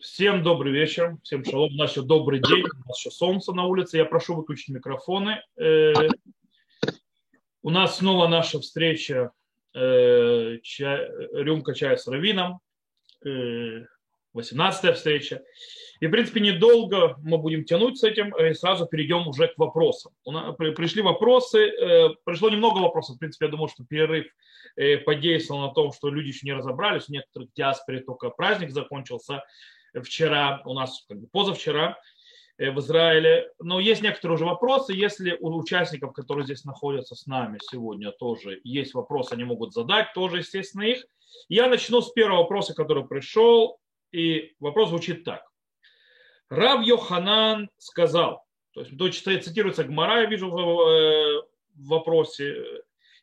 Всем добрый вечер, всем шалом. У нас еще добрый день, у нас еще солнце на улице. Я прошу выключить микрофоны. Э, у нас снова наша встреча э, рюмка чая с равином. 18 встреча. И, в принципе, недолго мы будем тянуть с этим, и сразу перейдем уже к вопросам. У нас пришли вопросы, э, пришло немного вопросов. В принципе, я думаю, что перерыв э, подействовал на том, что люди еще не разобрались. У некоторых диаспоре только праздник закончился вчера, у нас как бы позавчера э, в Израиле. Но есть некоторые уже вопросы. Если у участников, которые здесь находятся с нами сегодня, тоже есть вопросы, они могут задать, тоже, естественно, их. Я начну с первого вопроса, который пришел. И вопрос звучит так. Рав Йоханан сказал, то есть то цитируется Гмара, я вижу в, э, в вопросе,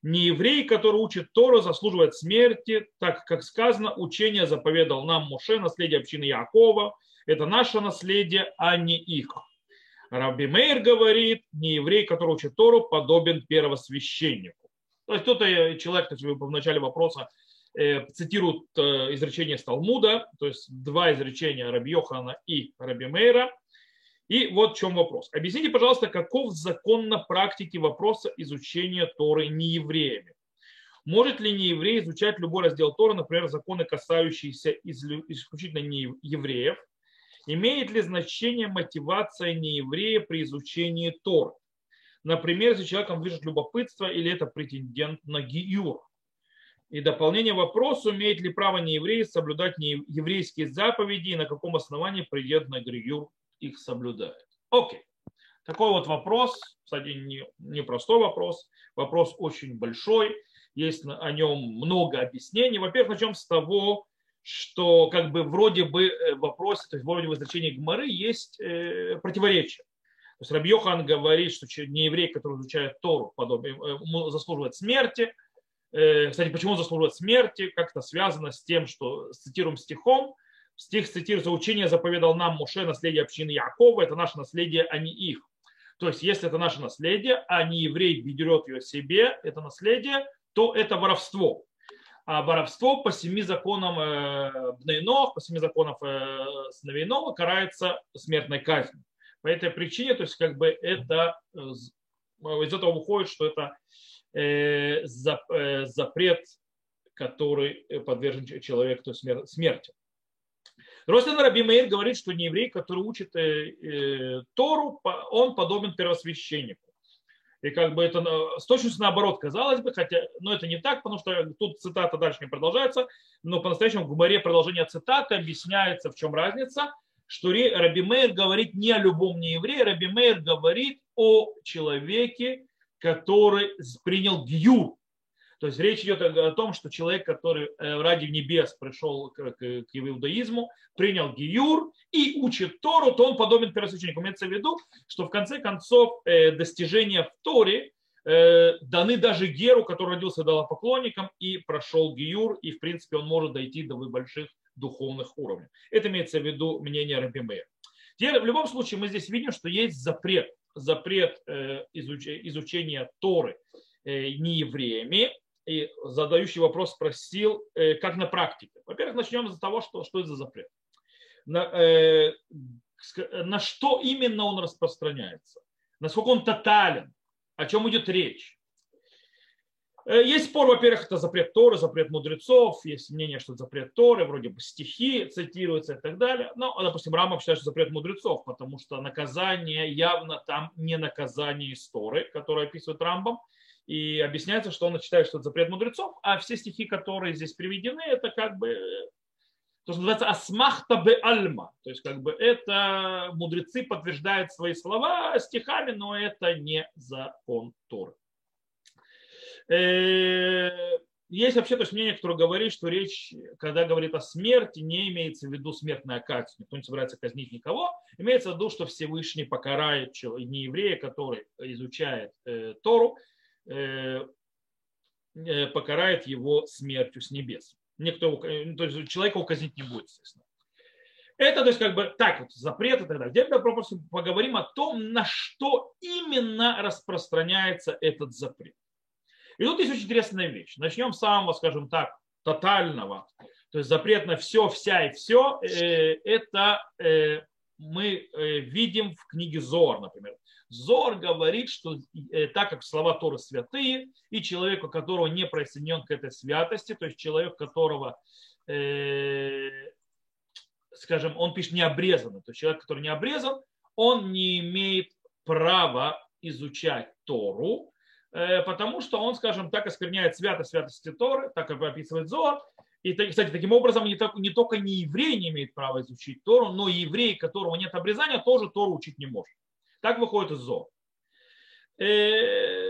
не еврей, который учит Тору, заслуживает смерти, так как сказано, учение заповедал нам Моше, наследие общины Якова. Это наше наследие, а не их. Раби Мейр говорит, не еврей, который учит Тору, подобен первосвященнику. То есть кто-то человек, то есть в начале вопроса Э, цитируют э, изречение Сталмуда, то есть два изречения Раби Йохана и Раби Мейра. И вот в чем вопрос. Объясните, пожалуйста, каков закон на практике вопроса изучения Торы неевреями? Может ли нееврей изучать любой раздел Торы, например, законы, касающиеся исключительно неевреев? Имеет ли значение мотивация нееврея при изучении Торы? Например, если человеком движет любопытство или это претендент на гиюр. И дополнение вопросу, имеет ли право нееврей соблюдать еврейские заповеди и на каком основании президент на Гриюр их соблюдает. Окей. Такой вот вопрос, кстати, не, не простой вопрос, вопрос очень большой, есть о нем много объяснений. Во-первых, начнем с того, что как бы вроде бы э, в вопросе, то есть вроде в изречении Гмары есть э, противоречие. То есть Рабьехан говорит, что нееврей, который изучает Тору, подобие, э, заслуживает смерти – Э, кстати, почему он заслуживает смерти, как это связано с тем, что цитируем стихом, стих цитируется «Учение заповедал нам Муше, наследие общины Якова, это наше наследие, а не их». То есть, если это наше наследие, а не еврей берет ее себе, это наследие, то это воровство. А воровство по семи законам э, Бнейнов, по семи законам э, сыновей карается смертной казнью. По этой причине, то есть, как бы это из этого выходит, что это Э, э, запрет, который подвержен человеку то смерти. Ростин Раби Мейр говорит, что не еврей, который учит э, Тору, он подобен первосвященнику. И как бы это с точностью наоборот казалось бы, хотя, но это не так, потому что тут цитата дальше не продолжается, но по-настоящему в Гумаре продолжение цитаты объясняется, в чем разница, что Раби Мейр говорит не о любом нееврее, Раби Мейр говорит о человеке, который принял гью. То есть речь идет о том, что человек, который э, ради небес пришел к, к, иудаизму, принял гиюр и учит Тору, то он подобен первосвященнику. Имеется в виду, что в конце концов э, достижения в Торе э, даны даже Геру, который родился поклонником и прошел гиюр, и в принципе он может дойти до больших духовных уровней. Это имеется в виду мнение Рабимея. Теперь, в любом случае мы здесь видим, что есть запрет запрет изучения Торы э, неевреями. И задающий вопрос спросил, э, как на практике. Во-первых, начнем с того, что, что это за запрет. На, на что именно он распространяется, насколько он тотален, о чем идет речь. Э, есть спор, во-первых, это запрет Торы, запрет мудрецов, есть мнение, что это запрет Торы, вроде бы стихи цитируются и так далее. Но, допустим, Рамов считает, что запрет мудрецов, потому что наказание явно там не наказание из Торы, которое описывает Рамбом, и объясняется, что он считает, что это запрет мудрецов, а все стихи, которые здесь приведены, это как бы то, что называется асмахта бе альма. То есть как бы это мудрецы подтверждают свои слова стихами, но это не закон Торы. Э, есть вообще то есть мнение, которое говорит, что речь, когда говорит о смерти, не имеется в виду смертная казнь. Никто не собирается казнить никого. Имеется в виду, что Всевышний покарает не еврея, который изучает э, Тору, покарает его смертью с небес. Никто его, то есть человека указнить не будет, естественно. Это, то есть, как бы так, вот, запрет и так далее. Теперь просто поговорим о том, на что именно распространяется этот запрет. И тут есть очень интересная вещь. Начнем с самого, скажем так, тотального. То то есть запрет на все, вся и все, это мы видим в книге Зор, например. Зор говорит, что так как слова Торы святые, и человек, у которого не присоединен к этой святости, то есть человек, которого скажем, он пишет не обрезанный, то есть человек, который не обрезан, он не имеет права изучать Тору, э, потому что он, скажем так, оскверняет святость святости Торы, так как описывает Зор. И, кстати, таким образом не, так, не только не еврей не имеет права изучить Тору, но и еврей, которого нет обрезания, тоже Тору учить не может. Так выходит из Зор. Э,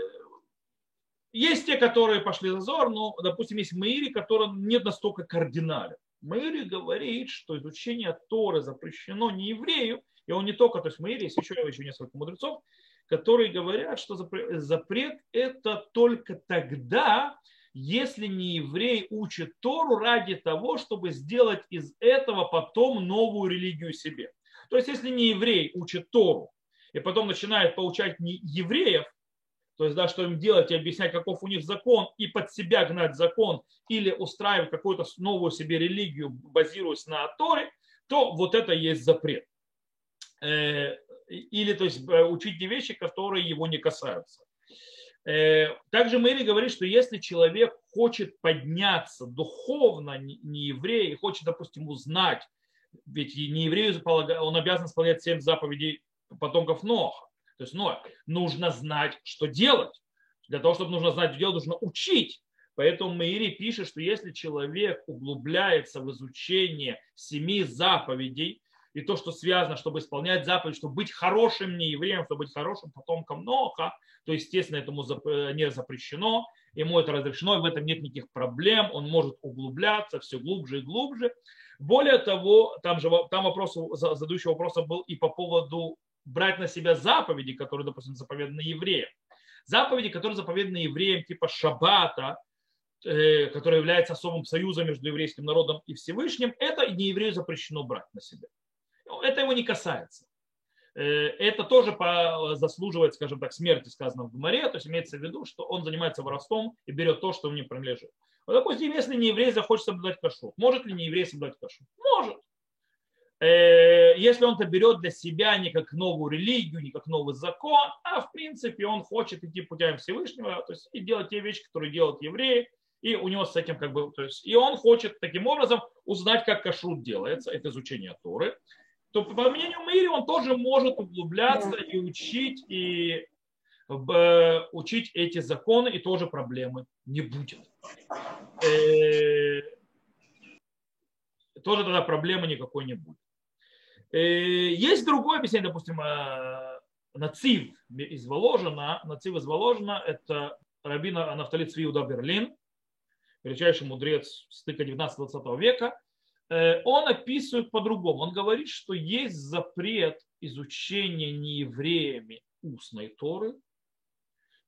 есть те, которые пошли за Зор, но, допустим, есть Маири, который нет настолько кардинален. Мэри говорит, что изучение Торы запрещено не еврею, и он не только, то есть Мэри, есть еще, еще несколько мудрецов, которые говорят, что запрет это только тогда, если не еврей учит Тору ради того, чтобы сделать из этого потом новую религию себе. То есть, если не еврей учит Тору и потом начинает получать не евреев, то есть, да, что им делать и объяснять, каков у них закон, и под себя гнать закон, или устраивать какую-то новую себе религию, базируясь на Торе, то вот это есть запрет. Э, или, то есть, э, учить те вещи, которые его не касаются. Э, также Мэри говорит, что если человек хочет подняться духовно, не еврей, и хочет, допустим, узнать, ведь не еврею он обязан исполнять семь заповедей потомков Ноха, то есть ну, нужно знать, что делать. Для того, чтобы нужно знать, что делать, нужно учить. Поэтому Маири пишет, что если человек углубляется в изучение семи заповедей, и то, что связано, чтобы исполнять заповедь, чтобы быть хорошим не евреем, чтобы быть хорошим потомком Ноха, то, естественно, этому не запрещено, ему это разрешено, и в этом нет никаких проблем, он может углубляться все глубже и глубже. Более того, там же там вопрос, задающий вопроса был и по поводу брать на себя заповеди, которые, допустим, заповеданы евреям. Заповеди, которые заповеданы евреям, типа шаббата, э, который является особым союзом между еврейским народом и Всевышним, это не еврею запрещено брать на себя. Это его не касается. Э, это тоже заслуживает, скажем так, смерти, сказано в Гумаре, то есть имеется в виду, что он занимается воровством и берет то, что ему не принадлежит. Вот, допустим, если не еврей захочет соблюдать кашу, может ли не еврей соблюдать кашу? Может. Э, если он это берет для себя не как новую религию, не как новый закон, а в принципе он хочет идти путем Всевышнего, то есть и делать те вещи, которые делают евреи, и у него с этим как бы, то есть, и он хочет таким образом узнать, как кашрут делается, это изучение Торы, то по мнению Мэри он тоже может углубляться и учить, и учить эти законы, и тоже проблемы не будет. Э, тоже тогда проблемы никакой не будет. Э, есть другое объяснение, допустим, э, Нацив из Воложина. Нацив из Воложина – это рабин Нафтали Цвиуда Берлин, величайший мудрец стыка 19-20 века. Э, он описывает по-другому. Он говорит, что есть запрет изучения неевреями устной Торы,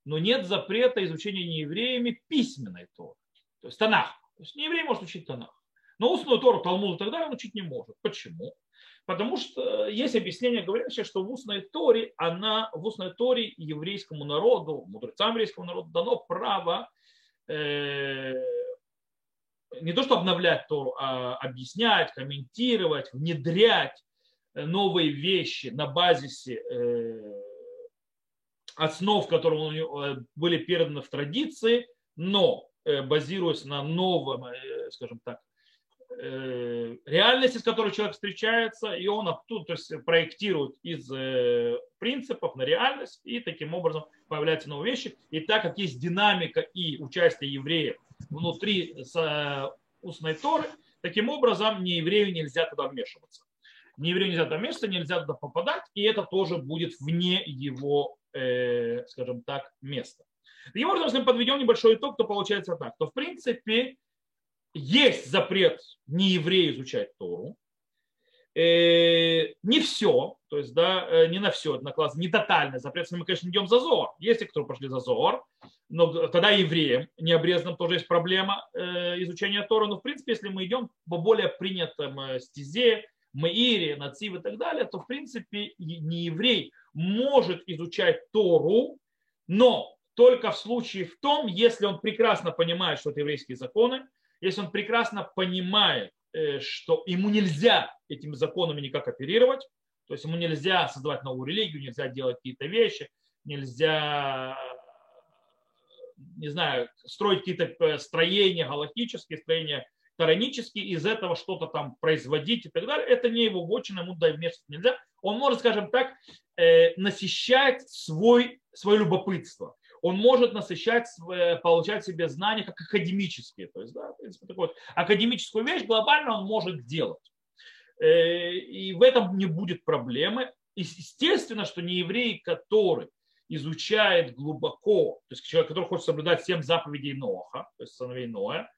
но нет запрета изучения неевреями письменной Торы. То есть Танах. То есть нееврей может учить Танах. Но устную Тору, Талмуд и так далее он учить не может. Почему? Потому что есть объяснение, говорящее, что в устной Торе, она, в устной Торе еврейскому народу, мудрецам еврейскому народу дано право э, не то что обновлять Тору, а объяснять, комментировать, внедрять новые вещи на базисе э, основ, которые э, были переданы в традиции, но э, базируясь на новом, э, скажем так, Э, реальности, с которой человек встречается, и он оттуда то есть, проектирует из э, принципов на реальность, и таким образом появляются новые вещи. И так как есть динамика и участие евреев внутри э, устной Торы, таким образом не еврею нельзя туда вмешиваться. Не еврею нельзя туда вмешиваться, нельзя туда попадать, и это тоже будет вне его, скажем так, места. Таким образом, мы подведем небольшой итог, то получается так, то в принципе есть запрет не еврею изучать Тору. Э, не все, то есть, да, э, не на все накладывается, не тотальный запрет, мы, конечно, идем за Зор. Есть те, кто пошли за Зор, но тогда евреям, необрезанным, тоже есть проблема э, изучения Тора. Но, в принципе, если мы идем по более принятым стезе, Маире, Нацив и так далее, то, в принципе, не еврей может изучать Тору, но только в случае в том, если он прекрасно понимает, что это еврейские законы, если он прекрасно понимает, что ему нельзя этими законами никак оперировать, то есть ему нельзя создавать новую религию, нельзя делать какие-то вещи, нельзя, не знаю, строить какие-то строения галактические, строения таранические, из этого что-то там производить и так далее. Это не его вотчина, ему дай вмешиваться нельзя. Он может, скажем так, насыщать свой, свое любопытство он может насыщать, получать себе знания как академические. То есть, да, в принципе, такую вот академическую вещь глобально он может делать. Э, и в этом не будет проблемы. Естественно, что не еврей, который изучает глубоко, то есть человек, который хочет соблюдать семь заповедей Ноха, то есть сыновей Ноя,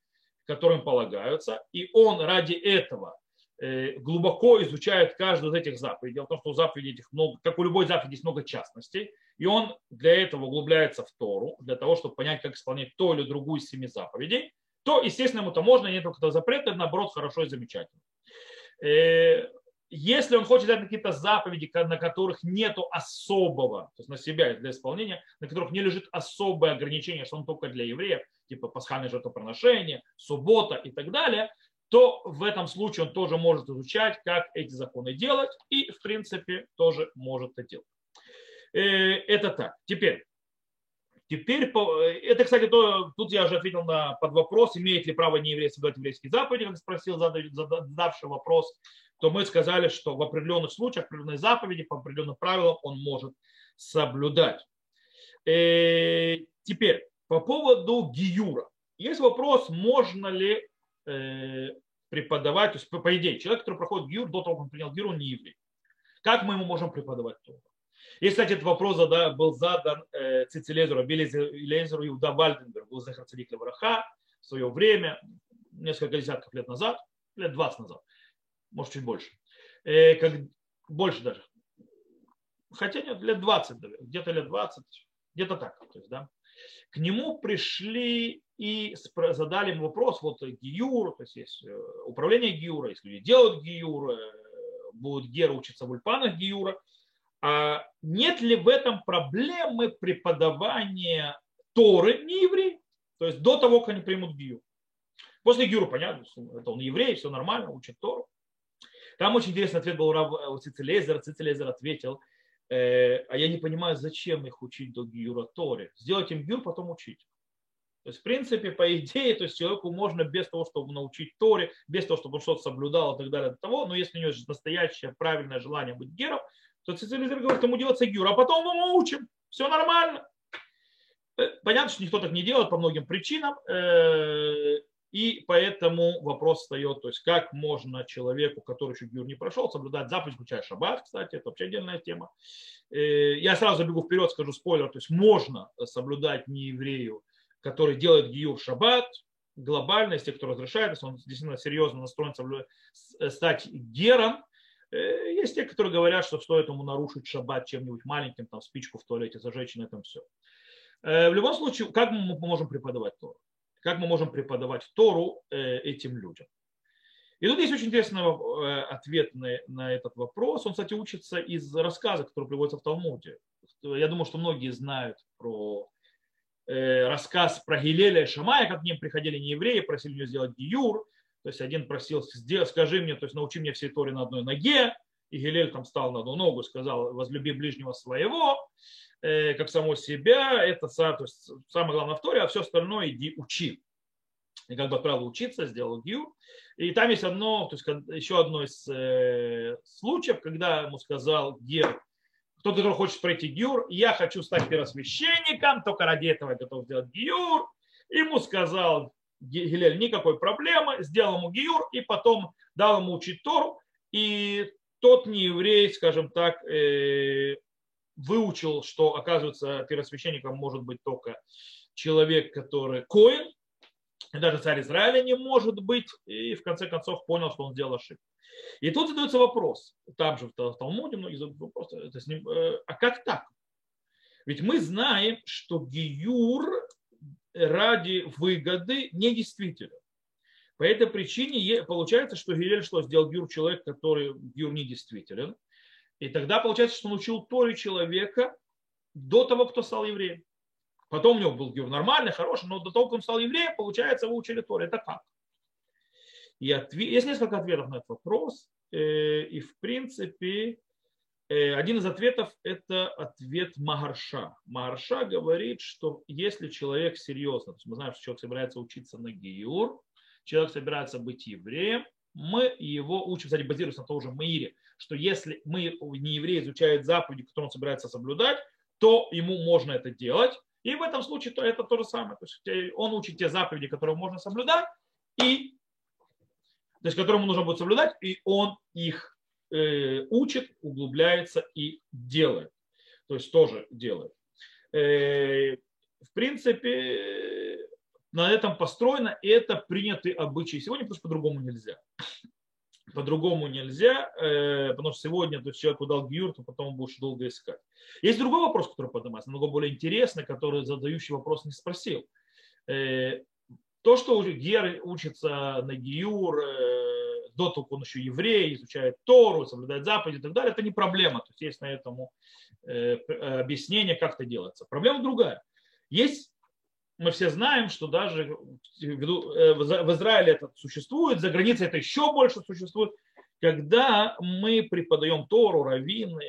которым полагаются, и он ради этого Э, глубоко изучает каждую из этих заповедей. Дело в том, что у заповедей этих много, как у любой заповеди, есть много частностей. И он для этого углубляется в Тору, для того, чтобы понять, как исполнять ту или другую из семи заповедей, то, естественно, ему-то можно, нет только запрета, наоборот, хорошо и замечательно. Э, если он хочет дать какие-то заповеди, на которых нет особого, то есть на себя для исполнения, на которых не лежит особое ограничение, что он только для евреев, типа пасхальное жертвоприношение, суббота и так далее, то в этом случае он тоже может изучать, как эти законы делать, и, в принципе, тоже может это делать. Э, это так. Теперь, теперь это, кстати, то, тут я уже ответил на под вопрос, имеет ли право нееврей соблюдать еврейские заповеди, как спросил задавший вопрос, то мы сказали, что в определенных случаях, определенные заповеди, по определенным правилам он может соблюдать. Э, теперь, по поводу гиюра. Есть вопрос, можно ли Э, преподавать, то есть, по идее, человек, который проходит гиур, до того, как он принял гиур, он не еврей. Как мы ему можем преподавать Тору? И, кстати, этот вопрос был задан э, Цицелезеру, Белезеру Иуда Вальденбергу, Захар Цадик Левраха в свое время, несколько десятков лет назад, лет 20 назад, может, чуть больше. Э, как, больше даже. Хотя нет, лет 20, где-то лет 20, где-то так. То есть, да. К нему пришли и задали ему вопрос, вот Гиюр, то есть есть э, управление Гиюра, если люди делают Гиюр, э, будут Геры учиться в ульпанах Гиюра, а нет ли в этом проблемы преподавания Торы не евреи? То есть до того, как они примут Гиюр. После Гиюра, понятно, это он еврей, все нормально, учит Тору. Там очень интересный ответ был у Цицелезера. Цицелезер ответил, э, а я не понимаю, зачем их учить до Гиюра Торе. Сделать им Гиюр, потом учить. То есть, в принципе, по идее, то есть человеку можно без того, чтобы научить Торе, без того, чтобы он что-то соблюдал и так далее, до того, но если у него настоящее правильное желание быть гером, то цицилизер говорит, ему делаться гюр, а потом мы учим, все нормально. Э, понятно, что никто так не делает по многим причинам, э, и поэтому вопрос встает, то есть как можно человеку, который еще гюр не прошел, соблюдать заповедь, включая шаббат, кстати, это вообще отдельная тема. Э, я сразу бегу вперед, скажу спойлер, то есть можно соблюдать не еврею который делает гиюр шаббат, глобально, тех, кто разрешает, если он действительно серьезно настроен стать гером, есть те, которые говорят, что стоит ему нарушить шаббат чем-нибудь маленьким, там спичку в туалете зажечь, на этом все. Э, в любом случае, как мы можем преподавать Тору? Как мы можем преподавать Тору этим людям? И тут есть очень интересный ответ на, этот вопрос. Он, кстати, учится из рассказа, который приводится в Талмуде. Я думаю, что многие знают про Э, рассказ про Гилеля и Шамая, как к ним приходили не евреи, просили меня сделать гиюр. То есть один просил, скажи мне, то есть научи мне всей Торе на одной ноге. И Гилель там стал на одну ногу, сказал, возлюби ближнего своего, э, как само себя. Это то есть, самое главное в Торе, а все остальное иди учи. И как бы отправил учиться, сделал гиюр. И там есть одно, то есть еще одно из э, случаев, когда ему сказал Гер, кто-то, который хочет пройти гиур, я хочу стать первосвященником, только ради этого я готов сделать гиур. Ему сказал Гилель, никакой проблемы, сделал ему гиур и потом дал ему учить Тору. И тот не еврей, скажем так, э, выучил, что, оказывается, первосвященником может быть только человек, который коин, даже царь Израиля не может быть, и в конце концов понял, что он сделал ошибку. И тут задается вопрос, там же в Талмуде многие задают вопрос, э, а как так? Ведь мы знаем, что гиюр ради выгоды недействителен. По этой причине получается, что Гилель что сделал гиюр человек, который гиюр недействителен. И тогда получается, что он учил Торе человека до того, кто стал евреем. Потом у него был гиюр нормальный, хороший, но до того, как он стал евреем, получается, его учили Торе. Это как? И ответ... есть несколько ответов на этот вопрос. Э, и в принципе, один из ответов – это ответ Магарша. Магарша говорит, что если человек серьезно, то есть мы знаем, что человек собирается учиться на Гиюр, человек собирается быть евреем, мы его учим, кстати, базируясь на том же Маире, что если мы не еврей изучает заповеди, которые он собирается соблюдать, то ему можно это делать. И в этом случае то это то же самое. То есть э, он учит те заповеди, которые можно соблюдать, и, то есть которым нужно будет соблюдать, и он их э, учит, углубляется и делает. То есть тоже делает. Э, в принципе, на этом построено, и это принятый обычай сегодня, потому по-другому нельзя. По-другому нельзя, э, потому что сегодня то человеку дал гиюр, то потом будешь долго искать. Есть другой вопрос, который поднимается, намного более интересный, который задающий вопрос не спросил. Э, то, что Гер учится на гиюр, э, до того, он еще еврей, изучает Тору, соблюдает заповеди и так далее, это не проблема. То есть есть на этому объяснение, как это делается. Проблема другая. Есть мы все знаем, что даже э, в Израиле это существует, за границей это еще больше существует, когда мы преподаем Тору, раввины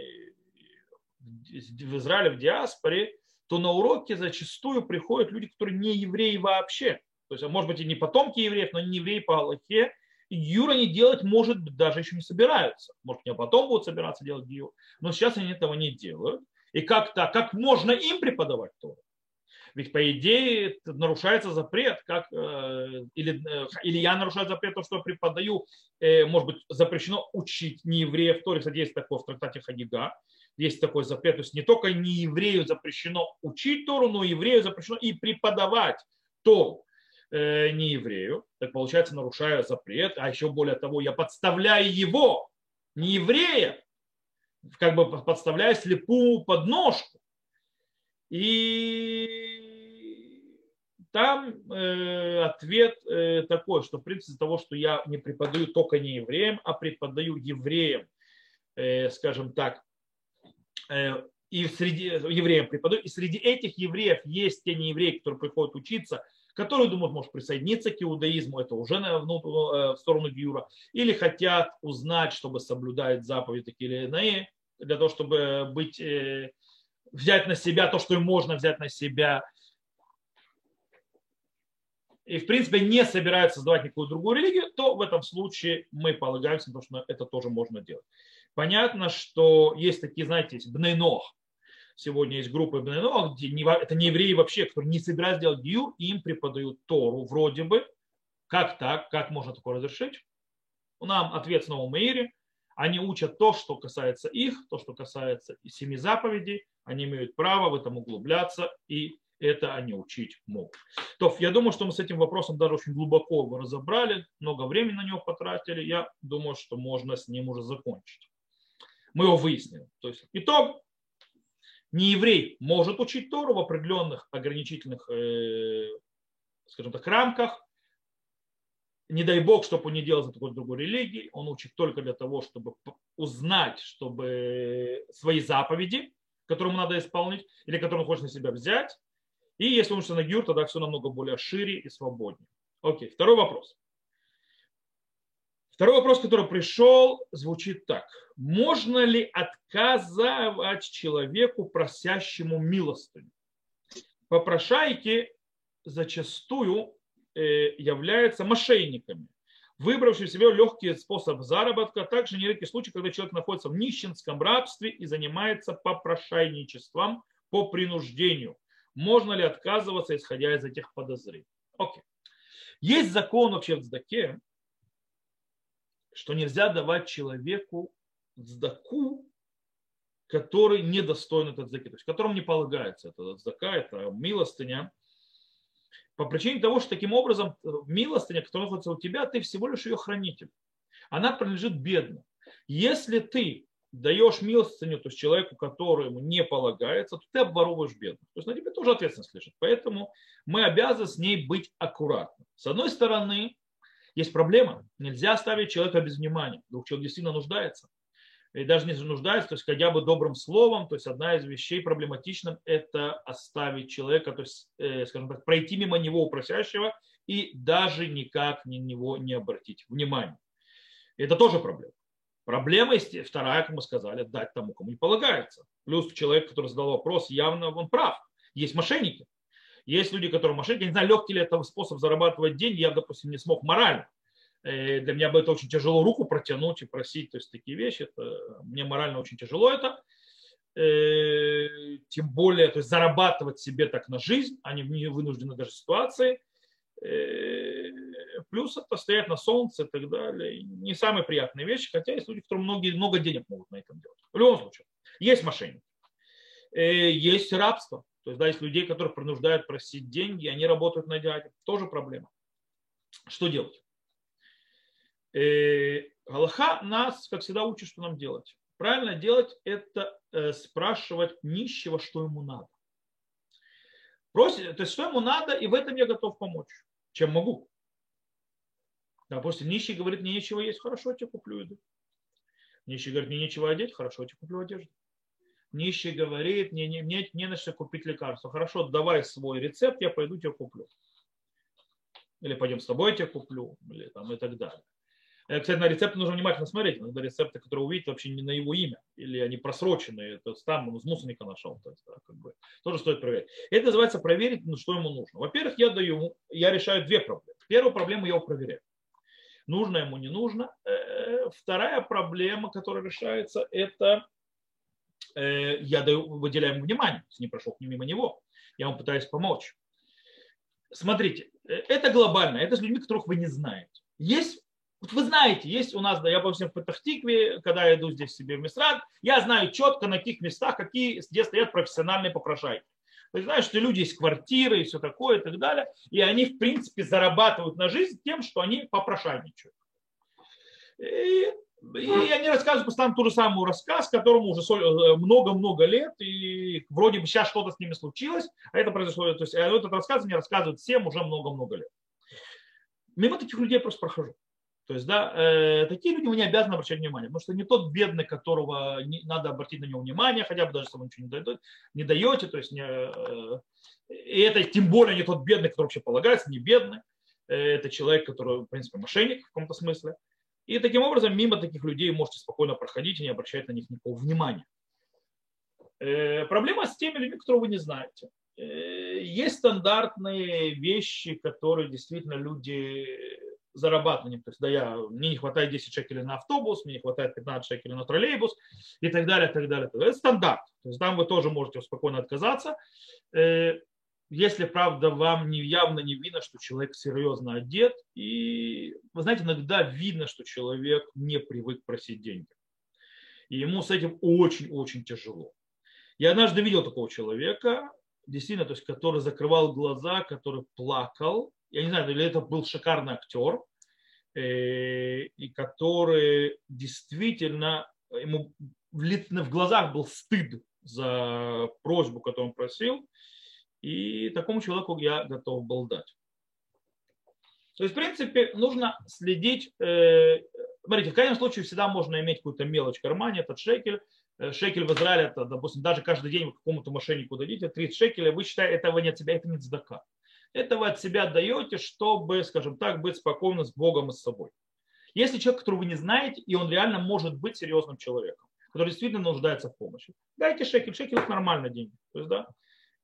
в Израиле, в диаспоре, то на уроки зачастую приходят люди, которые не евреи вообще. То есть, а может быть, и не потомки евреев, но не евреи по Аллахе. И Юр они делать, может быть, даже еще не собираются. Может, не потом будут собираться делать Юр. Но сейчас они этого не делают. И как то как можно им преподавать Тору? Ведь по идее нарушается запрет, как, э, или, э, или я нарушаю запрет, то, что я преподаю, э, может быть, запрещено учить не евреев Торе. Кстати, есть такое в трактате Хагига, есть такой запрет. То есть не только не еврею запрещено учить Тору, но еврею запрещено и преподавать Тору не еврею. Так получается, нарушаю запрет, а еще более того, я подставляю его, не еврея, как бы подставляю слепую подножку. И там э, ответ э, такой, что в принципе из-за того, что я не преподаю только не евреям, а преподаю евреям, э, скажем так, э, и среди евреям преподаю, и среди этих евреев есть те неевреи, которые приходят учиться, которые думают, может присоединиться к иудаизму, это уже ну, в сторону Гиура, или хотят узнать, чтобы соблюдать заповеди такие или иные, для того, чтобы быть, э, взять на себя то, что им можно взять на себя, и в принципе не собираются создавать никакую другую религию, то в этом случае мы полагаемся то, что это тоже можно делать. Понятно, что есть такие, знаете, есть бнейнох. Сегодня есть группы бнейнох, где не, это не евреи вообще, которые не собираются делать гиюр, им преподают Тору вроде бы. Как так? Как можно такое разрешить? Нам ответ снова в Мейре. Они учат то, что касается их, то, что касается семи заповедей. Они имеют право в этом углубляться и это они учить могут. То, я думаю, что мы с этим вопросом даже очень глубоко его разобрали, много времени на него потратили. Я думаю, что можно с ним уже закончить. Мы его выяснили. То есть итог. Не еврей может учить Тору в определенных ограничительных, э, скажем так, рамках. Не дай Бог, чтобы он не делал за такой другой религии. Он учит только для того, чтобы узнать, чтобы свои заповеди, которые ему надо исполнить, или которые он хочет на себя взять, и если он учится на гюр, тогда все намного более шире и свободнее. Окей, второй вопрос. Второй вопрос, который пришел, звучит так. Можно ли отказывать человеку, просящему милостыню? Попрошайки зачастую э, являются мошенниками, выбравшие себе легкий способ заработка, также нередкий случай, когда человек находится в нищенском рабстве и занимается попрошайничеством по принуждению можно ли отказываться, исходя из этих подозрений. Окей. Есть закон вообще в Здаке, что нельзя давать человеку сдаку, который недостоин этот заки, то есть которому не полагается это зака, это милостыня, по причине того, что таким образом милостыня, которая находится у тебя, ты всего лишь ее хранитель. Она принадлежит бедным. Если ты даешь милостыню, то есть человеку, которому не полагается, то ты обворовываешь бедных. То есть на тебе тоже ответственность лежит. Поэтому мы обязаны с ней быть аккуратны. С одной стороны, есть проблема. Нельзя оставить человека без внимания. Вдруг человек действительно нуждается. И даже не нуждается, то есть хотя бы добрым словом, то есть одна из вещей проблематичных – это оставить человека, то есть, э, скажем так, пройти мимо него у и даже никак на него не обратить внимания. Это тоже проблема. Проблема вторая, как мы сказали, дать тому, кому не полагается. Плюс человек, который задал вопрос, явно он прав. Есть мошенники. Есть люди, которые мошенники. Я не знаю, легкий ли это способ зарабатывать деньги. Я, допустим, не смог морально. Э, для меня бы это очень тяжело руку протянуть и просить. То есть такие вещи. Это, мне морально очень тяжело это. Э, тем более, то есть зарабатывать себе так на жизнь, а не в вынужденной даже ситуации. Э, плюс это стоять на солнце и так далее. Не самые приятные вещи, хотя есть люди, которые многие, много денег могут на этом делать. В любом случае, есть мошенники. Есть рабство. То есть, да, есть людей, которых принуждают просить деньги, они работают на дяде. Тоже проблема. Что делать? Э, Галаха нас, как всегда, учит, что нам делать. Правильно делать – это э, спрашивать нищего, что ему надо. Просит, то есть, что ему надо, и в этом я готов помочь, чем могу. Допустим, нищий говорит, мне нечего есть, хорошо, я тебе куплю еду. Нищий говорит, мне нечего одеть, хорошо, я тебе куплю одежду нищий говорит, мне, не, мне не на что купить лекарство. Хорошо, давай свой рецепт, я пойду тебе куплю. Или пойдем с тобой я тебе куплю, или там и так далее. Э, кстати, на рецепт нужно внимательно смотреть. Иногда рецепты, которые увидите, вообще не на его имя. Или они просроченные. То есть там он из мусорника нашел. То есть, да, как бы, тоже стоит проверить. Это называется проверить, ну, что ему нужно. Во-первых, я даю, я решаю две проблемы. Первую проблему я его проверяю. Нужно ему, не нужно. Э, вторая проблема, которая решается, это я даю, выделяю ему внимание, не прошел мимо него, я ему пытаюсь помочь. Смотрите, э, это глобально, это с людьми, которых вы не знаете. Есть, вы знаете, есть у нас, да, я по всем в Патахтикве, когда я иду здесь себе в Мисрат, я знаю четко, на каких местах, какие где стоят профессиональные попрошайки. Ты знаешь, что люди есть квартиры и все такое и так далее, и они, в принципе, зарабатывают на жизнь тем, что они попрошайничают. И и они рассказывают постоянно ту же самую рассказ, которому уже э, много-много лет, и вроде бы сейчас что-то с ними случилось, а это произошло, то есть а этот рассказ мне рассказывают всем уже много-много лет. Мимо таких людей просто прохожу. То есть, да, э, такие люди вы не обязаны обращать внимание, потому что не тот бедный, которого не, надо обратить на него внимание, хотя бы даже если вы ничего не даете, не даете, то есть не, э, и это тем более не тот бедный, который вообще полагается, не бедный, э, это человек, который, в принципе, мошенник в каком-то смысле. И таким образом мимо таких людей можете спокойно проходить и не обращать на них никакого внимания. Э, проблема с теми людьми, которые вы не знаете. Э, есть стандартные вещи, которые действительно люди зарабатывают. То есть, да, я, мне не хватает 10 шекелей на автобус, мне не хватает 15 шекелей на троллейбус и так далее, и так далее. Это стандарт. То есть там вы тоже можете спокойно отказаться. Если, правда, вам не, явно не видно, что человек серьезно одет, и, вы знаете, иногда видно, что человек не привык просить деньги. И ему с этим очень-очень тяжело. Я однажды видел такого человека, действительно, то есть, который закрывал глаза, который плакал. Я не знаю, или это был шикарный актер, э, и который действительно, ему в глазах был стыд за просьбу, которую он просил, и такому человеку я готов был дать. То есть, в принципе, нужно следить. Э, смотрите, в крайнем случае всегда можно иметь какую-то мелочь в кармане, этот шекель. Э, шекель в Израиле, это, допустим, даже каждый день вы какому-то мошеннику дадите 30 шекелей, вы считаете, этого не от себя, это не цдака. Это вы от себя даете, чтобы, скажем так, быть спокойно с Богом и с собой. Если человек, которого вы не знаете, и он реально может быть серьезным человеком, который действительно нуждается в помощи, дайте шекель. Шекель – это нормальные деньги. То есть, да,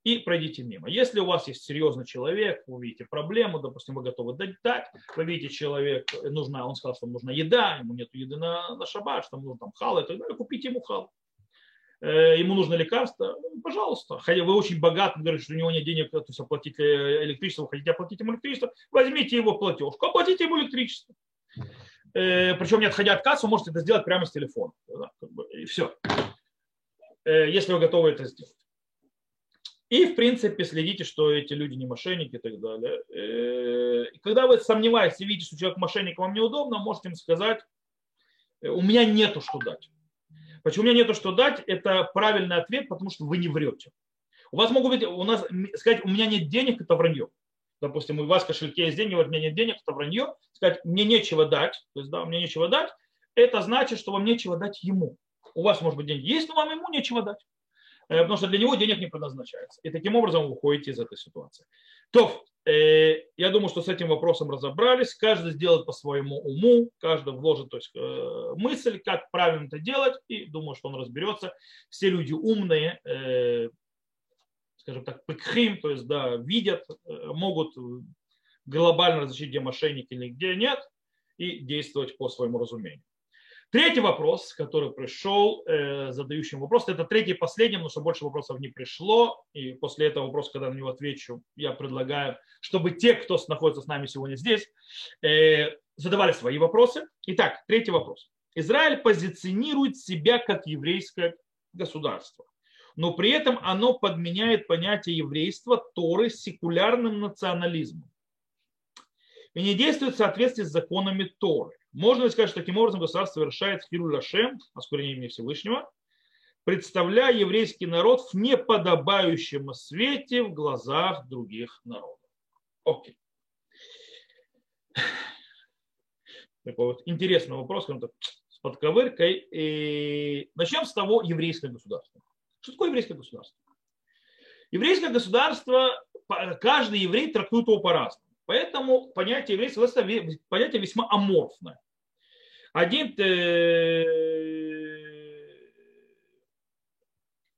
и пройдите мимо. Если у вас есть серьезный человек, вы видите проблему, допустим, вы готовы дать, вы видите человек, нужна, он сказал, что нужна еда, ему нет еды на, на шаббат, что ему нужно там хал и так далее, купите ему хал. Э, ему нужно лекарство, пожалуйста. Хотя вы очень богаты, говорите, что у него нет денег, то есть оплатить электричество, вы хотите оплатить ему электричество, возьмите его платежку, оплатите ему электричество. Э, Причем не отходя от кассы, вы можете это сделать прямо с телефона. И все. Э, если вы готовы это сделать. И, в принципе, следите, что эти люди не мошенники и так далее. Э, и когда вы сомневаетесь и видите, что человек мошенник, вам неудобно, можете им сказать, «Э, у меня нету что дать. Почему у меня нету что дать? Это правильный ответ, потому что вы не врете. У вас могут быть, у нас сказать, у меня нет денег, это вранье. Допустим, у вас в кошельке есть деньги, у меня нет денег, это вранье. Сказать, мне нечего дать, то есть, да, мне нечего дать, это значит, что вам нечего дать ему. У вас, может быть, деньги есть, но вам ему нечего дать. Э, потому что для него денег не предназначается. И таким образом вы уходите из этой ситуации. То, Э, я думаю, что с этим вопросом разобрались. Каждый сделает по своему уму, каждый вложит то есть, э, мысль, как правильно это делать, и думаю, что он разберется. Все люди умные, э, скажем так, пекхим, то есть да, видят, могут глобально различить, где мошенники или где нет, и действовать по своему разумению. Третий вопрос, который пришел, э, задающим вопрос, это третий последний, потому что больше вопросов не пришло. И после этого вопроса, когда на него отвечу, я предлагаю, чтобы те, кто находится с нами сегодня здесь, э, задавали свои вопросы. Итак, третий вопрос. Израиль позиционирует себя как еврейское государство, но при этом оно подменяет понятие еврейства Торы секулярным национализмом и не действует в соответствии с законами Торы. Можно сказать, что таким образом государство совершает хиру лашем, осквернение Всевышнего, представляя еврейский народ в неподобающем свете в глазах других народов. Окей. Такой вот интересный вопрос, так, с подковыркой. И начнем с того еврейское государство. Что такое еврейское государство? Еврейское государство, каждый еврей трактует его по-разному. Поэтому понятие еврейства это понятие весьма аморфное. Один, э,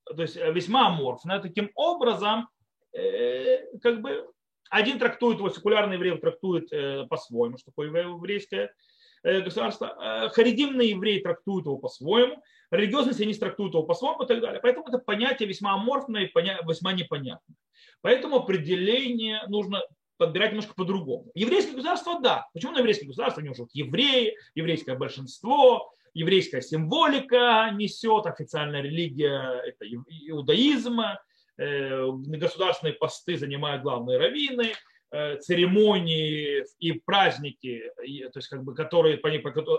то есть весьма аморфное. Таким образом, э, как бы один трактует его, секулярный еврей трактует э, по-своему, что такое еврейское государство. Харидимный еврей трактует его по-своему, религиозный сионист трактует его по-своему и так далее. Поэтому это понятие весьма аморфное и весьма непонятное. Поэтому определение нужно подбирать немножко по-другому. Еврейское государство, да. Почему на еврейское государство? Они уже евреи, еврейское большинство, еврейская символика несет, официальная религия – это иудаизм, э, государственные посты занимают главные раввины, э, церемонии и праздники, то есть как бы, которые,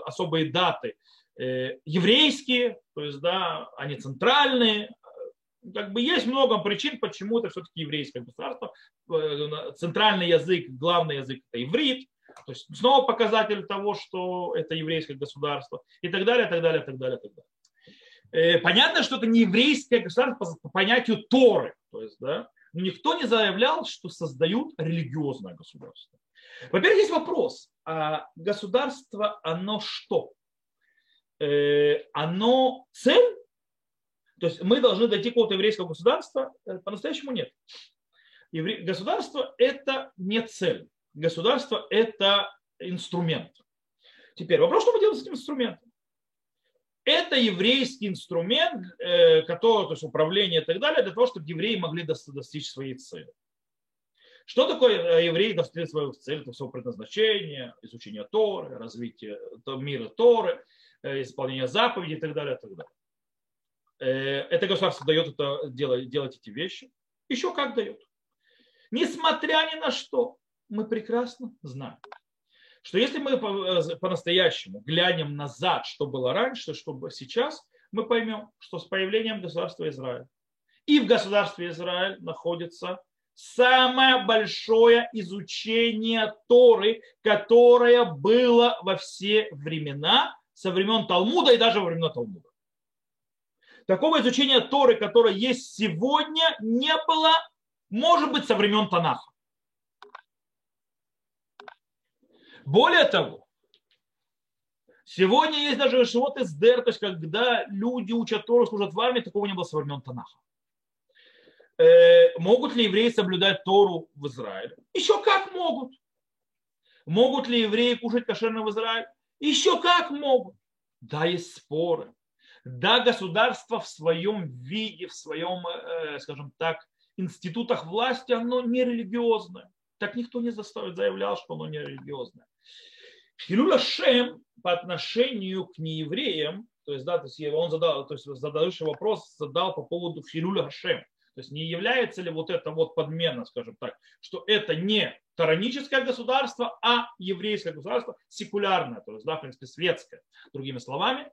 особые даты э, еврейские, то есть да, они центральные, как бы есть много причин, почему это все-таки еврейское государство. Э, центральный язык, главный язык это иврит. То есть снова показатель того, что это еврейское государство и так далее, и так далее, так далее, так далее. Э, понятно, что это не еврейское государство по понятию Торы. То есть, да, но никто не заявлял, что создают религиозное государство. Во-первых, есть вопрос. А государство, оно что? Э, оно цель то есть мы должны дойти какого-то еврейского государства, э, по-настоящему нет. Государство – это не цель. Государство – это инструмент. Теперь вопрос, что мы делаем с этим инструментом? Это еврейский инструмент, э, который, то есть управление и так далее, для того, чтобы евреи могли достичь своей цели. Что такое э, евреи достигли своей цели? Это все предназначение, изучение Торы, развитие мира Торы, исполнение заповедей и так далее. И так далее. Э, это государство дает это делать, делать эти вещи. Еще как дает. Несмотря ни на что, мы прекрасно знаем, что если мы э, по-настоящему глянем назад, что было раньше, что сейчас, мы поймем, что с появлением государства Израиль и в государстве Израиль находится самое большое изучение Торы, которое было во все времена, со времен Талмуда и даже во времена Талмуда. Такого изучения Торы, которое есть сегодня, не было, может быть, со времен Танаха. Более того, сегодня есть даже живот Эсдер, то есть когда люди учат Тору, служат в армии, такого не было со времен Танаха. Э, могут ли евреи соблюдать Тору в Израиле? Еще как могут. Могут ли евреи кушать кошерно в Израиле? Еще как могут. Да, есть споры. Да, государство в своем виде, в своем, э, скажем так, институтах власти, оно не религиозное. Так никто не заявлял, что оно не религиозное. Хилюля Шем по отношению к неевреям, то есть, да, то есть он задал, то есть задающий вопрос задал по поводу Хилюля Шем. То есть не является ли вот это вот подмена, скажем так, что это не тараническое государство, а еврейское государство, секулярное, то есть, да, в принципе, светское, другими словами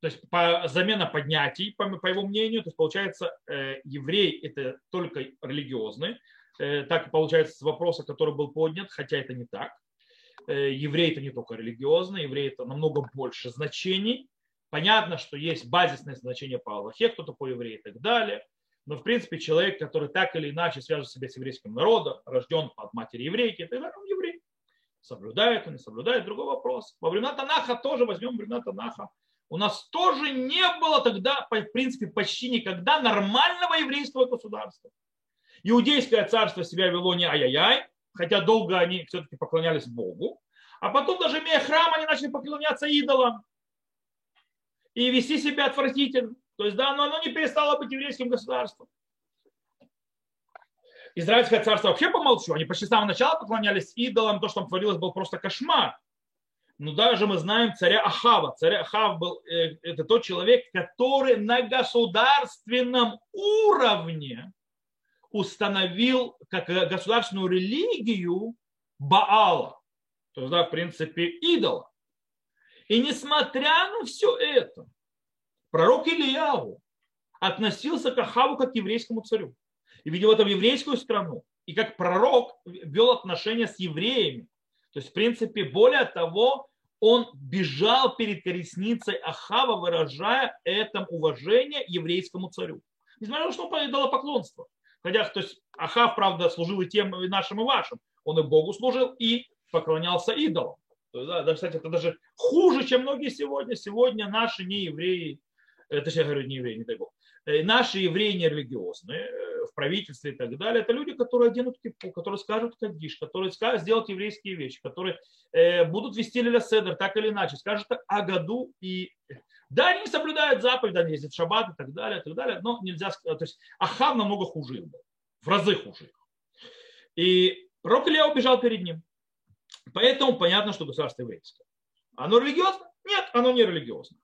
то есть по, замена поднятий, по, по его мнению, то есть получается, э, еврей это только религиозный, э, так получается с вопроса, который был поднят, хотя это не так. Э, еврей это не только религиозный, еврей это намного больше значений. Понятно, что есть базисное значение по Аллахе, кто такой еврей и так далее. но в принципе человек, который так или иначе связывает себя с еврейским народом, рожден от матери еврейки, это он еврей. Соблюдает он, не соблюдает, другой вопрос. Во времена Танаха тоже, возьмем времена Танаха, у нас тоже не было тогда, в принципе, почти никогда нормального еврейского государства. Иудейское царство себя вело не ай-яй-яй, хотя долго они все-таки поклонялись Богу. А потом даже имея храм, они начали поклоняться идолам и вести себя отвратительно. То есть, да, но оно не перестало быть еврейским государством. Израильское царство вообще помолчу. Они почти с самого начала поклонялись идолам. То, что там творилось, был просто кошмар. Но даже мы знаем царя Ахава. Царь Ахав был, э, это тот человек, который на государственном уровне установил как государственную религию Баала. То есть, да, в принципе, идола. И несмотря на все это, пророк Ильяву относился к Ахаву как к еврейскому царю. И видел это в еврейскую страну. И как пророк вел отношения с евреями. То есть, в принципе, более того, он бежал перед колесницей Ахава, выражая это уважение еврейскому царю. Несмотря на то, что он дало поклонство. Хотя, то есть Ахав, правда, служил и тем, и нашим, и вашим. Он и Богу служил, и поклонялся идолам. То есть, да, да, кстати, это даже хуже, чем многие сегодня. Сегодня наши не евреи, э, точнее, я говорю, не евреи, не дай бог, наши евреи не религиозные э, в правительстве и так далее, это люди, которые оденут кипу, которые скажут кадиш, которые скажут сделать еврейские вещи, которые будут вести Лиля Седер так или иначе, скажут о году и да, они не соблюдают заповедь, они ездят в шаббат и так далее, и так далее, но нельзя то есть Ахав намного хуже был, в разы хуже их. И пророк убежал перед ним. Поэтому понятно, что государство еврейское. Оно религиозно? Нет, оно не религиозно.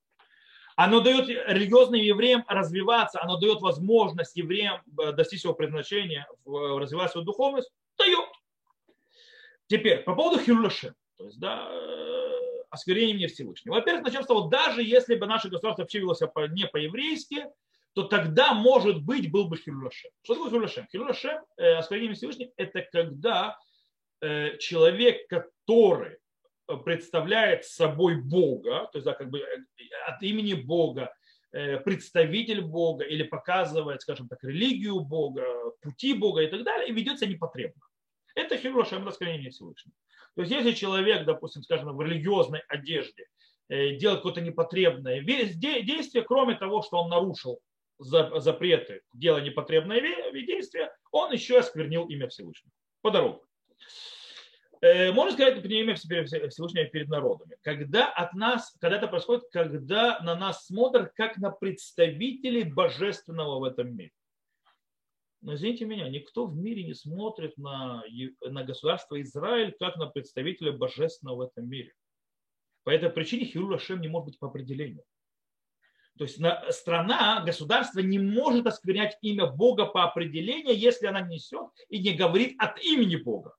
Оно дает религиозным евреям развиваться, оно дает возможность евреям э, достичь своего предназначения, развивать свою духовность. Дает. Теперь, по поводу Хируляше. То есть, да, э, осквернение мне Всевышнего. Во-первых, начнем с того, даже если бы наше государство вообще вело себя не по-еврейски, то тогда, может быть, был бы Хилюлашем. Что такое Хилюлашем? Хилюлашем, э, осквернение Всевышнего, это когда э, человек, который представляет собой Бога, то есть да, как бы э, от имени Бога, э, представитель Бога или показывает, скажем так, религию Бога, пути Бога и так далее, и ведет себя непотребно. Это хирошем раскорение Всевышнего. То есть если человек, допустим, скажем, в религиозной одежде э, делает какое-то непотребное действие, кроме того, что он нарушил запреты, делая непотребное действие, он еще осквернил имя Всевышнего по дороге. Э, можно сказать, имя Всевышнего перед народами. Когда от нас, когда это происходит, когда на нас смотрят как на представителей божественного в этом мире. Но извините меня, никто в мире не смотрит на, на государство Израиль как на представителя божественного в этом мире. По этой причине Хирур Ашем не может быть по определению. То есть страна, государство не может осквернять имя Бога по определению, если она несет и не говорит от имени Бога.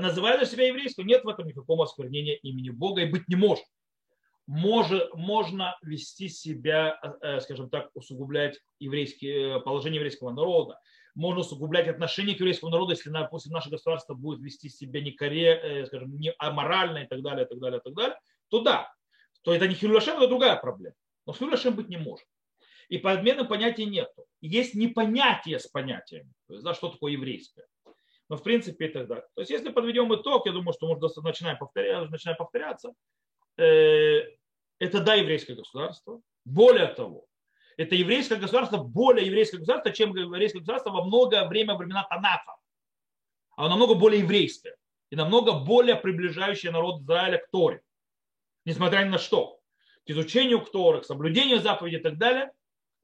Называют себя еврейством, нет в этом никакого осквернения имени Бога и быть не может может, можно вести себя, э, скажем так, усугублять еврейские, э, положение еврейского народа, можно усугублять отношение к еврейскому народу, если, допустим, наше государство будет вести себя не коре, э, скажем, не аморально и так далее, и так далее, и так далее, то да, то это не хилюшем, это другая проблема. Но хилюшем быть не может. И подмены понятия нету. Есть непонятие с понятиями. То есть, да, что такое еврейское. Но в принципе это да. То есть если подведем итог, я думаю, что мы начинаем, повторяться, начинаем повторяться, Э, это да, еврейское государство. Более того, это еврейское государство более еврейское государство, чем еврейское государство во много время времена Танаха. Оно намного более еврейское и намного более приближающее народ Израиля к Торе. Несмотря ни на что. К изучению Торы, к соблюдению заповедей и так далее,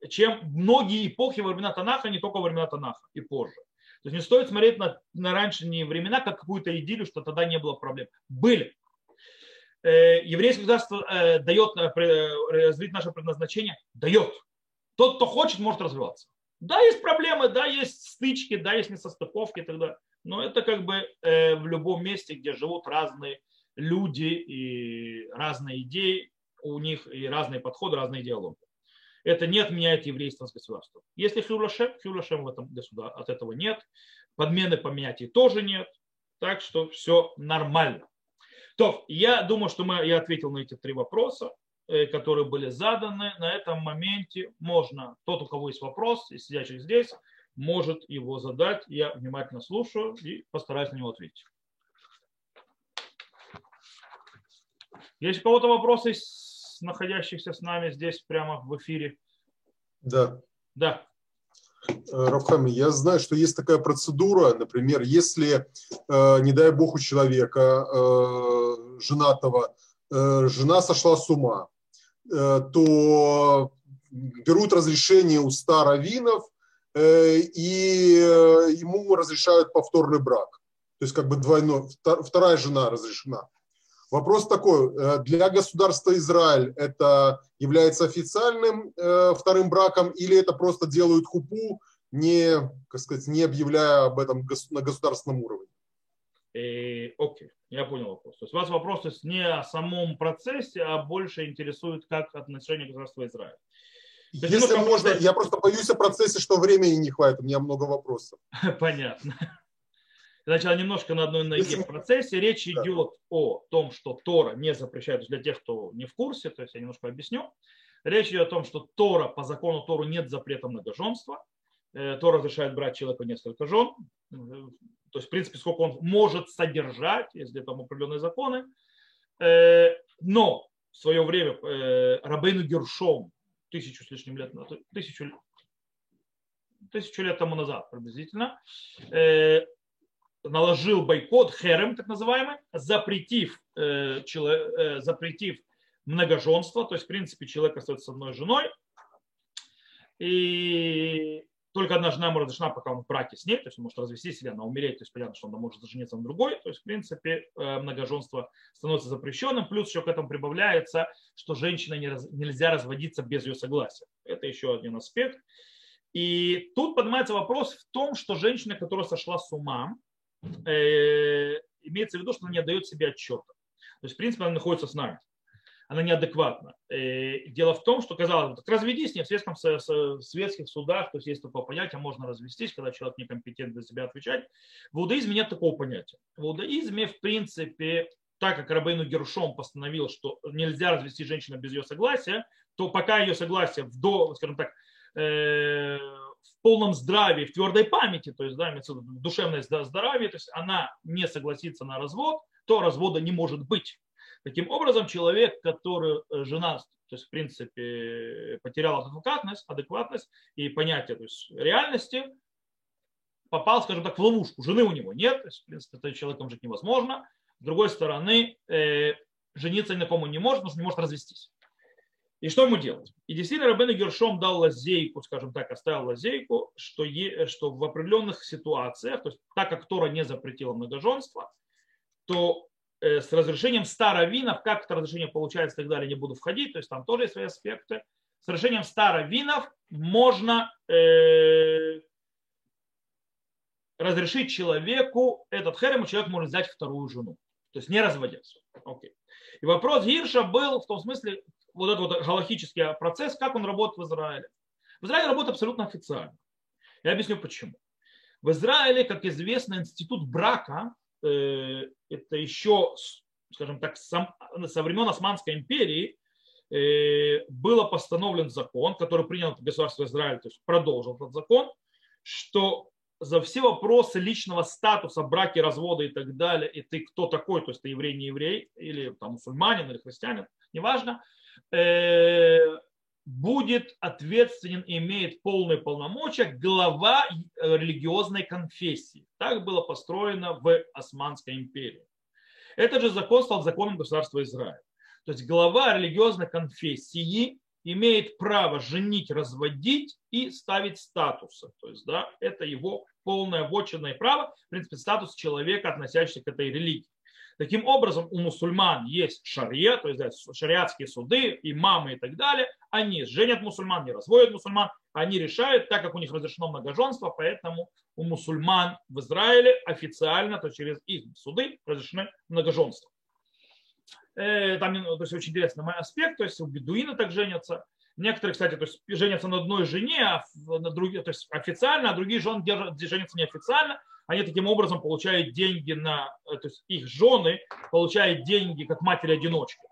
чем многие эпохи во времена Танаха, не только во времена Танаха и позже. То есть не стоит смотреть на, на раньше времена как какую-то идиллию, что тогда не было проблем. Были. Э, еврейское государство э, дает э, развить наше предназначение? Дает. Тот, кто хочет, может развиваться. Да, есть проблемы, да, есть стычки, да, есть несостыковки и так далее. Но это как бы в любом месте, где живут разные люди и разные идеи, у них и разные подходы, разные идеологии. Это не отменяет еврейство с государством. Если хюлашем, хюлашем в этом государстве, от этого нет. Подмены поменять и тоже нет. Так что все нормально. То, я думаю, что мы, я ответил на эти три вопроса. э, которые были заданы, на этом моменте можно, тот, у кого есть вопрос, сидящий здесь, может его задать. Я внимательно слушаю и постараюсь на него ответить. Есть у кого-то вопросы, находящихся с нами здесь прямо в эфире? Да. Да. Э, Рафхами, я знаю, что есть такая процедура, например, если, э, не дай бог, у человека э, женатого жена сошла с ума, то берут разрешение у старовинов и ему разрешают повторный брак. То есть как бы двойной, вторая жена разрешена. Вопрос такой, для государства Израиль это является официальным э, вторым браком или это просто делают хупу, не, как сказать, не объявляя об этом на государственном уровне? Э, окей, я понял вопрос. То есть у вас вопрос то есть не о самом процессе, а больше интересует, как отношение государства Израиля. Если можно, я просто боюсь о процессе, что времени не хватит, у меня много вопросов. Понятно. Сначала немножко на одной ноге в процессе. Речь идет о том, что Тора не запрещает, для тех, кто не в курсе, то есть я немножко объясню. Речь идет о том, что Тора, по закону Тору нет запрета многоженства. Э, Тора разрешает брать человеку несколько жен. То есть, в принципе, сколько он может содержать, если там определенные законы. Э, но в свое время э, Рабейну Гершом тысячу с лишним лет, тысячу, тысячу лет тому назад приблизительно, наложил бойкот, херем так называемый, запретив, э, человек, э, запретив многоженство, то есть в принципе человек остается с одной женой, и только одна жена ему разрешена, пока он в браке с ней, то есть он может развестись или она умереть, то есть понятно, что он может жениться на другой, то есть в принципе э, многоженство становится запрещенным, плюс еще к этому прибавляется, что женщина не раз, нельзя разводиться без ее согласия. Это еще один аспект. И тут поднимается вопрос в том, что женщина, которая сошла с ума, э, имеется в виду, что она не отдает себе отчета. То есть, в принципе, она находится с нами. Она неадекватна. Э, дело в том, что, казалось бы, разведись не в светском, в светских судах, то есть есть такое понятие, можно развестись, когда человек некомпетентен за себя отвечать. В иудаизме нет такого понятия. В иудаизме, в принципе, так как Рабейну Гершом постановил, что нельзя развести женщину без ее согласия, то пока ее согласие в до, скажем так, э, в полном здравии, в твердой памяти, то есть да, душевное здоровье, то есть она не согласится на развод, то развода не может быть. Таким образом, человек, который э, жена, то есть в принципе потерял адекватность, адекватность и понятие то есть, реальности, попал, скажем так, в ловушку. Жены у него нет, то есть, в принципе, с человеком жить невозможно. С другой стороны, э, жениться ни на кому не может, потому что не может развестись. И что ему делать? И действительно Рабен Гершом дал лазейку, скажем так, оставил лазейку, что, е, что в определенных ситуациях, то есть так как Тора не запретила многоженство, то э, с разрешением старовинов, как это разрешение получается и так далее, не буду входить, то есть там тоже есть свои аспекты. С разрешением старовинов можно э, разрешить человеку этот херем, человек может взять вторую жену, то есть не разводясь. Окей. И вопрос Гирша был в том смысле, вот этот вот галактический процесс, как он работает в Израиле. В Израиле работает абсолютно официально. Я объясню почему. В Израиле, как известно, институт брака, э, это еще, скажем так, сам, со времен Османской империи э, было постановлен закон, который принял государство Израиль, то есть продолжил этот закон, что за все вопросы личного статуса, браки, развода и так далее, и ты кто такой, то есть ты еврей, не еврей, или там мусульманин, или христианин, неважно, будет ответственен и имеет полные полномочия глава религиозной конфессии. Так было построено в Османской империи. Этот же закон стал законом государства Израиль. То есть глава религиозной конфессии имеет право женить, разводить и ставить статусы. То есть да, это его полное вотчинное право, в принципе, статус человека, относящийся к этой религии. Таким образом, у мусульман есть шария, то есть да, шариатские суды, имамы и так далее. Они женят мусульман, не разводят мусульман. Они решают, так как у них разрешено многоженство, поэтому у мусульман в Израиле официально, то через их суды разрешены многоженство. Э, там то есть, очень интересный мой аспект, то есть у бедуина так женятся. Некоторые, кстати, то есть женятся на одной жене, а на другие, то есть официально, а другие жены женятся неофициально они таким образом получают деньги на, э, то есть их жены получают деньги как матери-одиночки.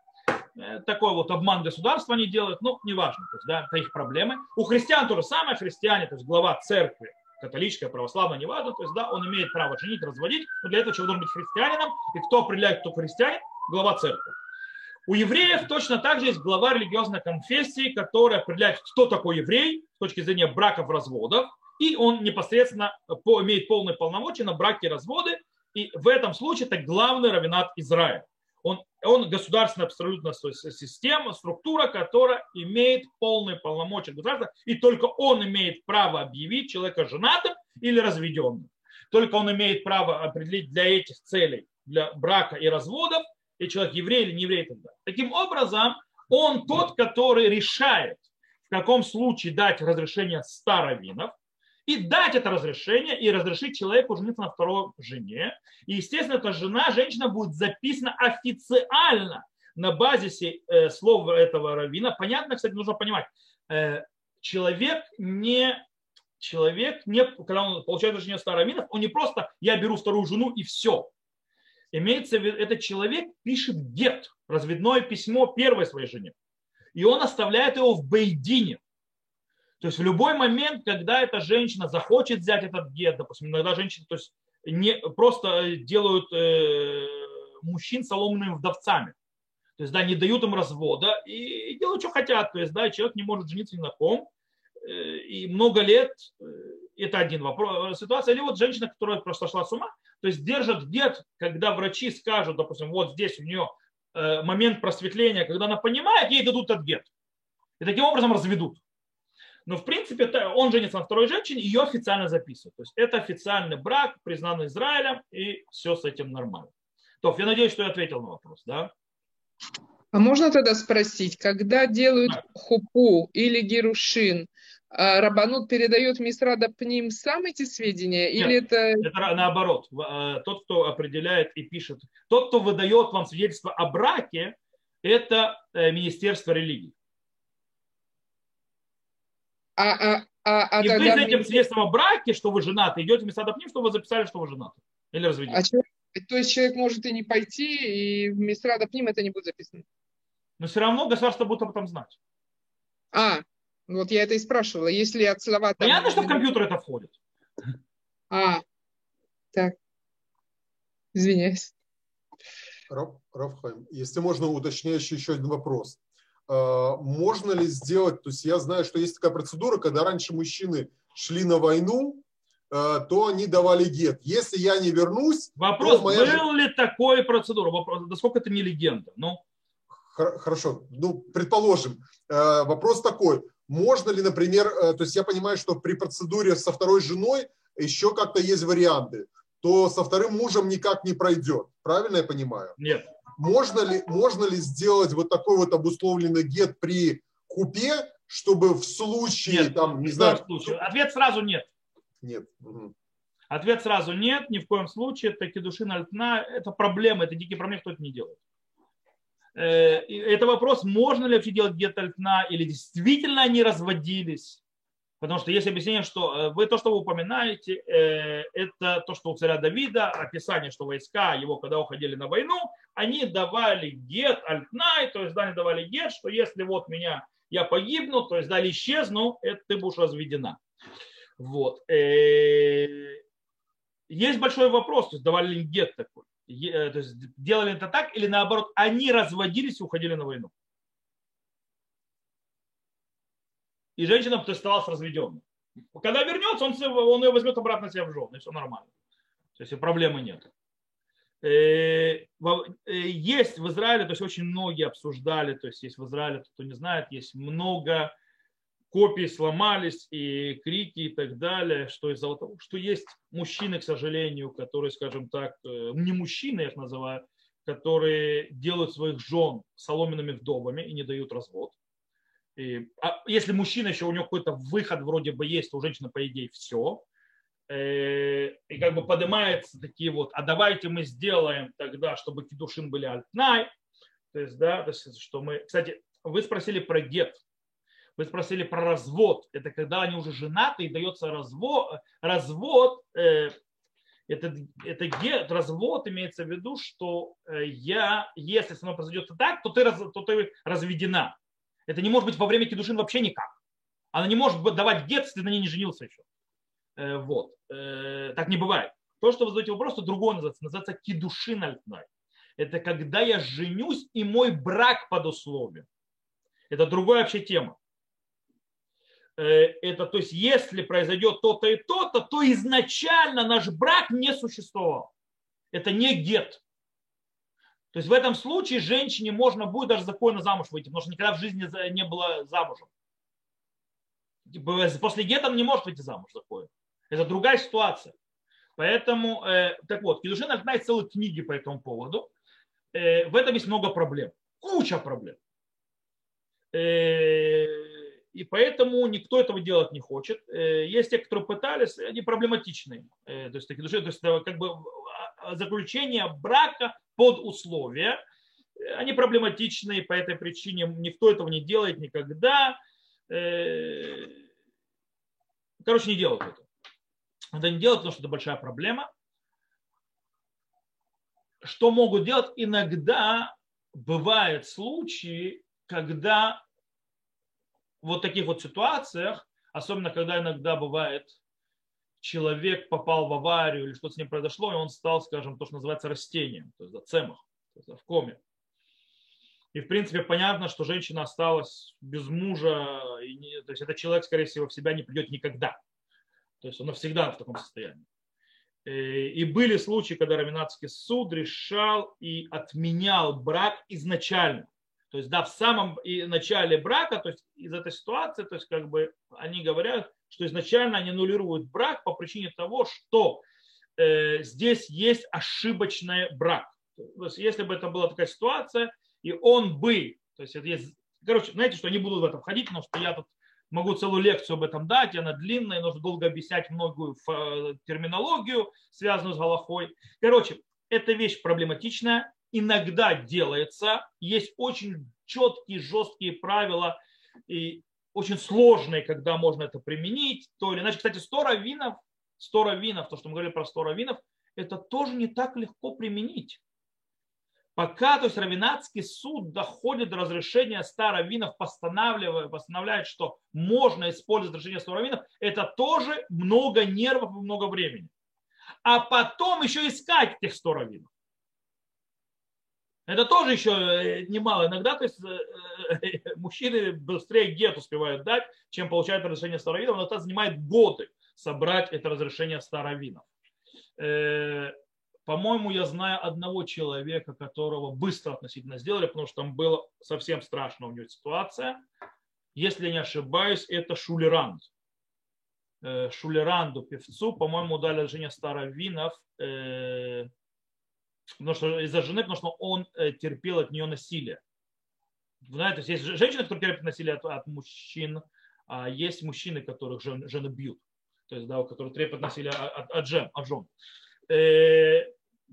Э, такой вот обман государства они делают, ну, неважно, то есть, да, это их проблемы. У христиан то же самое, христиане, то есть глава церкви, католическая, православная, неважно, то есть, да, он имеет право женить, разводить, но для этого человек должен быть христианином, и кто определяет, кто христианин, глава церкви. У евреев точно так же есть глава религиозной конфессии, которая определяет, кто такой еврей с точки зрения браков, разводов, и он непосредственно имеет полные полномочия на браки и разводы, и в этом случае это главный равенат Израиля. Он, он государственная абсолютно система, структура, которая имеет полные полномочия государства, и только он имеет право объявить человека женатым или разведенным. Только он имеет право определить для этих целей, для брака и разводов, и человек еврей или не еврей и. Таким образом, он тот, который решает, в каком случае дать разрешение старовинов, и дать это разрешение, и разрешить человеку жениться на второй жене. И, естественно, эта жена, женщина будет записана официально на базисе э, слов этого равина. Понятно, кстати, нужно понимать, э, человек не человек, не, когда он получает разрешение старовинов, он не просто «я беру вторую жену и все». Имеется в виду, этот человек пишет гет, разведное письмо первой своей жене. И он оставляет его в Бейдине. То есть в любой момент, когда эта женщина захочет взять этот гет, допустим, иногда женщины то есть, не, просто делают э, мужчин соломенными вдовцами. То есть, да, не дают им развода и делают, что хотят. То есть, да, человек не может жениться ни на ком. Э, и много лет, э, это один вопрос, ситуация. Или вот женщина, которая просто шла с ума, то есть держат гет, когда врачи скажут, допустим, вот здесь у нее э, момент просветления, когда она понимает, ей дадут этот гет. И таким образом разведут. Но в принципе он женится на второй женщине, ее официально записывают. То есть это официальный брак, признанный Израилем, и все с этим нормально. То, я надеюсь, что я ответил на вопрос, да? А можно тогда спросить, когда делают да. хупу или герушин, а Рабанут передает Мисрада ним сам эти сведения? Нет, или это... это наоборот. Э, тот, кто определяет и пишет, тот, кто выдает вам свидетельство о браке, это э, Министерство религии. А, а, а, а и вы с этим свидетельством о браке, что вы женаты, идете в Мисрада ним, что вы записали, что вы женаты. Или разведены. А человек, то есть человек может и не пойти, и в Мисрада ним это не будет записано? Но все равно государство будет об этом знать. А, вот я это и спрашивала. Если от слова... Понятно, что в компьютер это входит. А, так. Извиняюсь. Рафхайм, если можно, уточняющий еще один вопрос. А, можно ли сделать, то есть я знаю, что есть такая процедура, когда раньше мужчины шли на войну, а, то они давали гет. Если я не вернусь... Вопрос, моя... был ли такой процедура? Вопрос, насколько это не легенда? Ну? Хорошо, ну, предположим. А, вопрос такой можно ли, например, э, то есть я понимаю, что при процедуре со второй женой еще как-то есть варианты, то со вторым мужем никак не пройдет. Правильно я понимаю? Нет. Можно ли, можно ли сделать вот такой вот обусловленный гет при купе, чтобы в случае, нет, там, не знаю... Случае. Ответ сразу нет. Нет. Угу. Ответ сразу нет, ни в коем случае. Это кедушин альтна, это проблема, это дикие проблемы, кто это не делает. Э, это вопрос, можно ли вообще делать гетальтна, или действительно они разводились. Потому что есть объяснение, что э, вы то, что вы упоминаете, э, это то, что у царя Давида, описание, что войска его, когда уходили на войну, они давали гет альтнай, то есть да, они давали гет, что если вот меня, я погибну, то есть да, исчезну, это ты будешь разведена. Вот. Есть большой вопрос, то есть давали ли гет такой. Э, то есть делали это так, или наоборот, они разводились и уходили на войну. И женщина то есть, оставалась разведенной. Когда вернется, он, он ее возьмет обратно себе в жену, и все нормально. То есть проблемы нет. Э, э, есть в Израиле, то есть очень многие обсуждали, то есть есть в Израиле, кто не знает, есть много копии сломались и крики и так далее, что из-за того, что есть мужчины, к сожалению, которые, скажем так, э, не мужчины, я их называю, которые делают своих жен соломенными вдовами и не дают развод. И, а если мужчина еще у него какой-то выход вроде бы есть, то у женщины, по идее, все. Э, и как бы поднимаются такие вот, а давайте мы сделаем тогда, чтобы кедушин были альтнай. То есть, да, то есть, что мы... Кстати, вы спросили про гет. Вы спросили про развод. Это когда они уже женаты и дается развод. развод э, Это, это гет, развод имеется в виду, что э, я, если со мной произойдет так, то ты, раз, то ты разведена. Это не может быть во время кедушин вообще никак. Она не может давать гет, если на ней не женился еще. Э, вот. Э, так не бывает. То, что вы задаете вопрос, то другое называется. Называется кедушин альтнай. Это когда я женюсь и мой брак под условием. Это другая вообще тема. Э, это, то есть, если произойдет то-то и то-то, то изначально наш брак не существовал. Это не гет. То есть в этом случае женщине можно будет даже законно замуж выйти, потому что никогда в жизни не было замужем. Типа, после гета она не может выйти замуж законно. Это другая ситуация. Поэтому, э, так вот, Кедушин знает целые книги по этому поводу. Э, в этом есть много проблем. Куча проблем. Э, и поэтому никто этого делать не хочет. Э, есть те, которые пытались, они проблематичные. То есть, такие души, то есть как бы а, заключение брака под условия, они проблематичные, по этой причине никто этого не делает никогда. Короче, не делают это. Это не делают, потому что это большая проблема. Что могут делать? Иногда бывают случаи, когда вот таких вот ситуациях, особенно когда иногда бывает, человек попал в аварию или что-то с ним произошло, и он стал, скажем, то, что называется растением, то есть да, цемах, то есть, в коме. И, в принципе, понятно, что женщина осталась без мужа, и не, то есть этот человек, скорее всего, в себя не придет никогда. То есть он навсегда в таком состоянии. Э, и были случаи, когда Равинатский суд решал и отменял брак изначально. То есть, да, в самом начале брака, то есть из этой ситуации, то есть как бы они говорят, что изначально они аннулируют брак по причине того, что э, здесь есть ошибочный брак. То есть если бы это была такая ситуация, и он бы, то есть это есть, короче, знаете, что не буду в это входить, потому что я тут могу целую лекцию об этом дать, она длинная, нужно долго объяснять многую терминологию, связанную с Галахой. Короче, эта вещь проблематичная, иногда делается. Есть очень четкие, жесткие правила и очень сложные, когда можно это применить. То или иначе, кстати, 100 раввинов, 100 раввинов, то, что мы говорили про 100 раввинов, это тоже не так легко применить. Пока, то есть Равинатский суд доходит до разрешения 100 раввинов, постанавливая, постановляет, что можно использовать разрешение 100 раввинов, это тоже много нервов и много времени. А потом еще искать этих 100 раввинов. Это тоже еще э, немало иногда, то есть э, э, мужчины быстрее гет успевают дать, чем получают разрешение старовинов, но это занимает годы собрать это разрешение старовинов. По-моему, я знаю одного человека, которого быстро относительно сделали, потому что там была совсем страшная у него ситуация. Если я не ошибаюсь, это Шулеранд. Шулеранду, певцу, по-моему, дали разрешение старовинов потому что из-за жены, потому что он э, терпел от нее насилие. Знаете, есть женщины, которые терпят насилие от, от мужчин, а есть мужчины, которых жен, жены бьют. То есть, да, которые терпят насилие от, от жен. От жен. Э,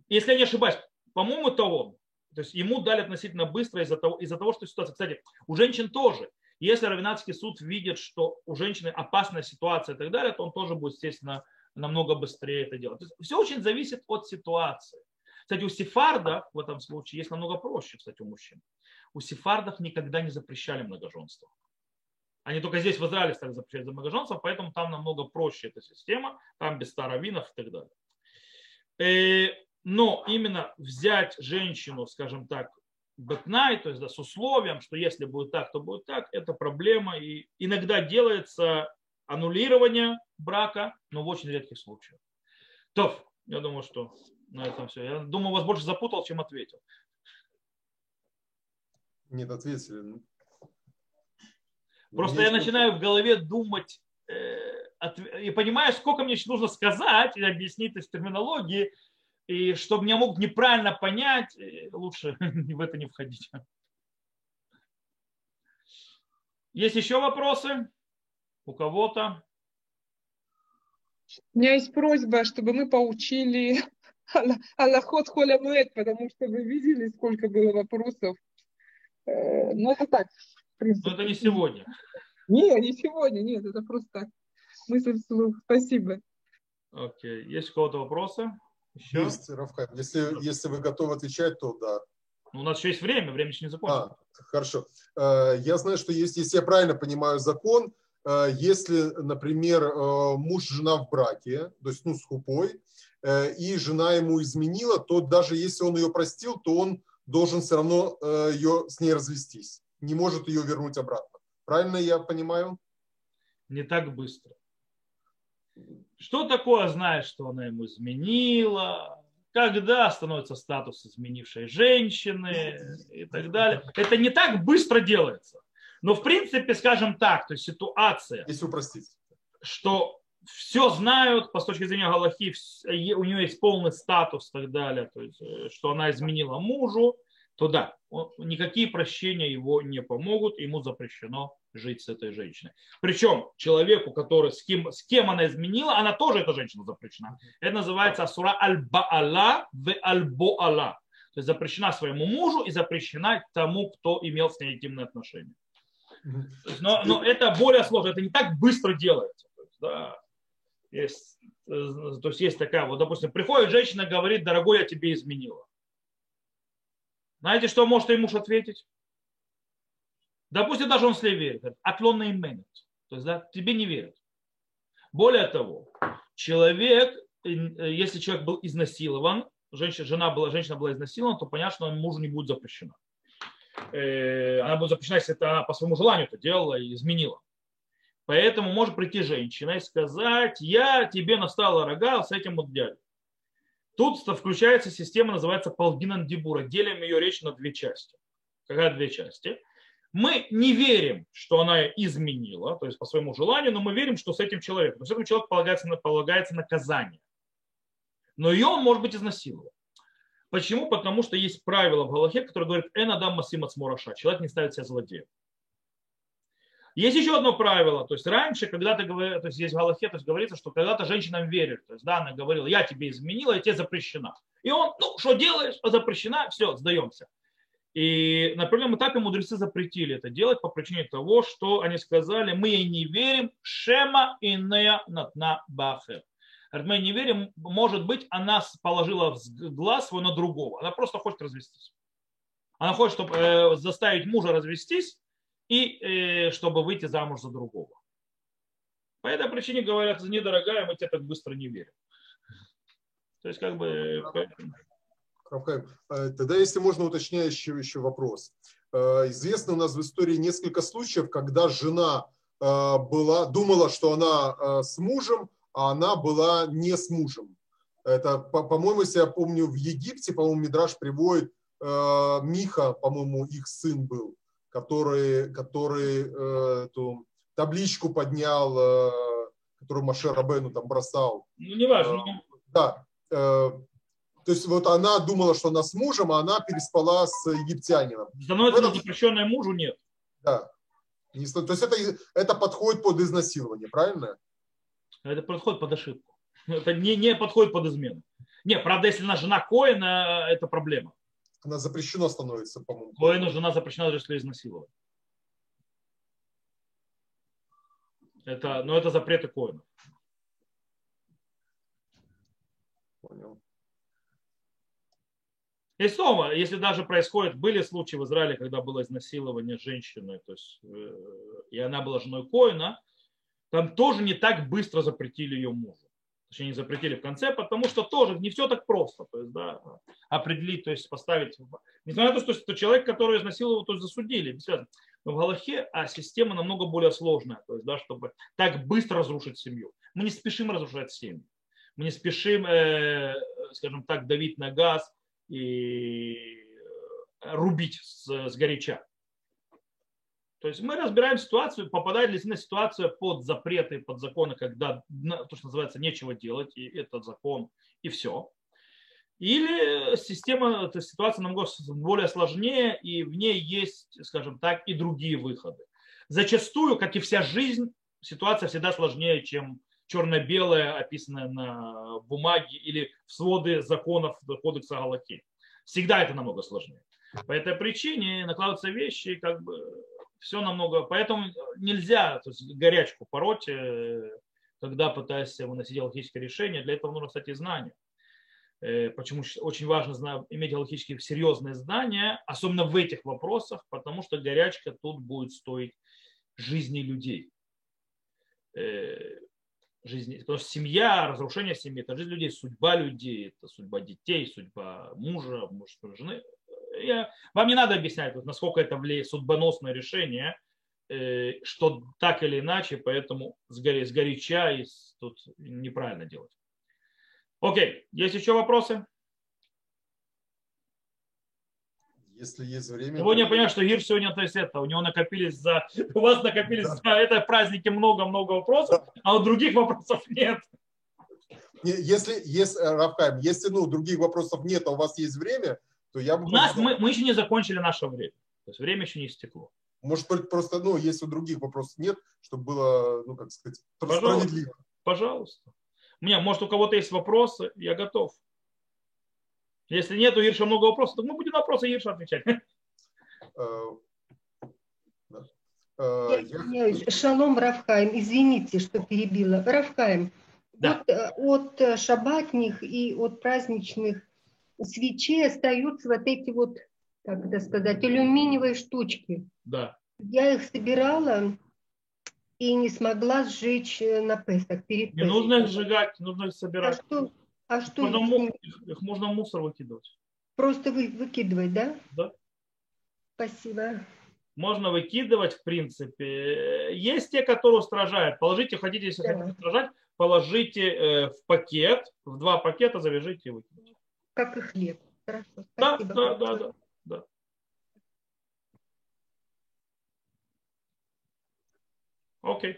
если я не ошибаюсь, по-моему, того, то есть ему дали относительно быстро из-за того, из-за того, что ситуация. Кстати, у женщин тоже. Если Равинатский суд видит, что у женщины опасная ситуация и так далее, то он тоже будет, естественно, намного быстрее это делать. То есть все очень зависит от ситуации. Кстати, у сефардов в этом случае есть намного проще, кстати, у мужчин. У сефардов никогда не запрещали многоженство. Они только здесь в Израиле стали запрещать за многоженство, поэтому там намного проще эта система, там без старовинов и так далее. Э, но именно взять женщину, скажем так, бэтнай, то есть да, с условием, что если будет так, то будет так, это проблема. И иногда делается аннулирование брака, но в очень редких случаях. То, я думаю, что на этом все. Я думаю, вас больше запутал, чем ответил. Нет, ответили. Ну. Просто Есть я начинаю в голове думать э, от, и понимаю, сколько мне еще нужно сказать и объяснить из терминологии, и чтобы меня могут неправильно понять, лучше в это не входить. Есть еще вопросы у кого-то? У меня есть просьба, чтобы мы поучили Аллахот холямуэт, потому что вы видели, сколько было вопросов. Э, ну, это так. Но это не сегодня. Нет, не сегодня, нет, это просто так. Мысль вслух. Спасибо. Окей. Есть у кого-то вопросы? Еще? Есть, Равхайм. Если, если вы готовы отвечать, то да. Ну, у нас еще есть время, время еще не закончилось. А, хорошо. Э, я знаю, что есть, если я правильно понимаю закон, э, если, например, э, муж и жена в браке, то есть ну, с хупой, и жена ему изменила, то даже если он ее простил, то он должен все равно ее, с ней развестись. Не может ее вернуть обратно. Правильно я понимаю? Не так быстро. Что такое знаешь, что она ему изменила? Когда становится статус изменившей женщины и так далее. Это не так быстро делается. Но в принципе, скажем так, то есть ситуация, если упростить, что все знают, по точки зрения Галахи, у нее есть полный статус и так далее, то есть, э, что она изменила мужу, то да, никакие прощения его не помогут, ему запрещено жить с этой женщиной. Причем человеку, который, с, кем, с кем она изменила, она тоже, эта женщина запрещена. Это называется асура аль-баала в аль-боала. То есть запрещена своему мужу и запрещена тому, кто имел с ней интимные отношения. Но, но это более сложно, это не так быстро делается. То есть, да, есть, э, то есть есть такая, вот, допустим, приходит женщина говорит, дорогой, я тебе изменила. Знаете, что может ей муж ответить? Допустим, даже он слей верит. Атлонный менет. То есть, да, тебе не верят. Более того, человек, э, если человек был изнасилован, женщина, жена была, женщина была изнасилована, то понятно, что мужу не будет запрещена. Э, она будет запрещена, если это она по своему желанию это делала и изменила. Поэтому может прийти женщина и сказать, я тебе настала рога с этим вот дядей. Тут включается система, называется Полгинан Дибура. Делим ее речь на две части. Какая две части? Мы не верим, что она изменила, то есть по своему желанию, но мы верим, что с этим человеком, то есть этому человеку полагается, полагается наказание. Но ее он может быть изнасилован. Почему? Потому что есть правило в Галахе, которое говорит «Эн адам смораша». Человек не ставит себя злодеем. Есть еще одно правило. То есть раньше, когда ты говоришь, то есть есть в Галахе, то есть говорится, что когда-то женщинам верили. То есть да, она говорила, я тебе изменила, я тебе запрещена. И он, ну, что делаешь, запрещена, все, сдаемся. И на определенном этапе мудрецы запретили это делать по причине того, что они сказали, мы ей не верим, шема инея натна бахер. Мы не верим, может быть, она положила глаз свой на другого. Она просто хочет развестись. Она хочет чтобы, э, заставить мужа развестись, и э, чтобы выйти замуж за другого. По этой причине говорят, недорогая, мы тебе так быстро не верим. То есть как бы... Э, тогда, если можно, уточняющий еще вопрос. Э, известно у нас в истории несколько случаев, когда жена была, думала, что она с мужем, а она была не с мужем. Это, по-моему, если я помню, в Египте, по-моему, Мидраш приводит, Миха, по-моему, их сын был который, который э, эту табличку поднял, э, которую Маше Рабену там бросал. Ну, не важно. Э, да. Э, то есть вот она думала, что она с мужем, а она переспала с египтянином. Становится этом... запрещенная мужу, нет. Да. То есть это, это подходит под изнасилование, правильно? Это подходит под ошибку. Это не, не подходит под измену. Не, правда, если она жена Коина, это проблема она запрещена становится, по-моему. Коину жена запрещена даже если изнасиловать. Это, но это запреты коина. Понял. И снова, если даже происходит, были случаи в Израиле, когда было изнасилование женщины, то есть, э, и она была женой Коина, там тоже не так быстро запретили ее мужу точнее не запретили в конце, потому что тоже не все так просто, то есть, да, определить, то есть поставить, несмотря на то, что человек, который изнасиловал, то есть засудили. Но в Галахе а система намного более сложная, то есть, да, чтобы так быстро разрушить семью. Мы не спешим разрушать семью, мы не спешим, э, скажем так, давить на газ и рубить с, с горяча. То есть мы разбираем ситуацию, попадает ли на ситуация под запреты, под законы, когда то, что называется, нечего делать, и этот закон, и все. Или система, эта ситуация намного более сложнее, и в ней есть, скажем так, и другие выходы. Зачастую, как и вся жизнь, ситуация всегда сложнее, чем черно-белое, описанное на бумаге или в своды законов кодекса Галахи. Всегда это намного сложнее. По этой причине накладываются вещи, как бы все намного, поэтому нельзя то есть, горячку пороть, э, когда пытаешься выносить логическое решение. Для этого нужно, кстати, знания. Э, почему очень важно иметь галактические серьезные знания, особенно в этих вопросах, потому что горячка тут будет стоить жизни людей. Э, жизни, потому что семья, разрушение семьи, это жизнь людей, судьба людей, это судьба детей, судьба мужа, мужской жены. Я, вам не надо объяснять, насколько это влияет судьбоносное решение, э, что так или иначе, поэтому сгоре, сгоряча и тут неправильно делать. Окей, есть еще вопросы? Если есть время. Сегодня я понимаю, что Гир сегодня, то есть это, у него накопились за, у вас накопились да. за это праздники много-много вопросов, да. а у других вопросов нет. Если, если, э, Рафхайм, если ну, других вопросов нет, а у вас есть время, то я бы... У нас, мы, мы еще не закончили наше время. То есть время еще не истекло. Может быть, просто, ну, если у других вопросов нет, чтобы было, ну, как сказать, Пожалуйста. справедливо. Пожалуйста. У меня, может, у кого-то есть вопросы, я готов. Если нет у Ирша много вопросов, то мы будем на вопросы Ирша отвечать. Э, э, Шалом, Равхайм, извините, что перебила. Равхайм, да. вот э, от шабатных и от праздничных свечей остаются вот эти вот, как это сказать, алюминиевые штучки. Да. Я их собирала, и не смогла сжечь э, на Песах. Перед не нужно их сжигать, нужно их собирать. А что, а что можно му- их можно в мусор выкидывать. Просто вы, выкидывать, да? Да. Спасибо. Можно выкидывать, в принципе. Есть те, которые устражают. Положите, хотите, если да. хотите устражать, положите э, в пакет, в два пакета завяжите и выкиньте. Как и хлеб. Хорошо. Да, да, да, да. Окей.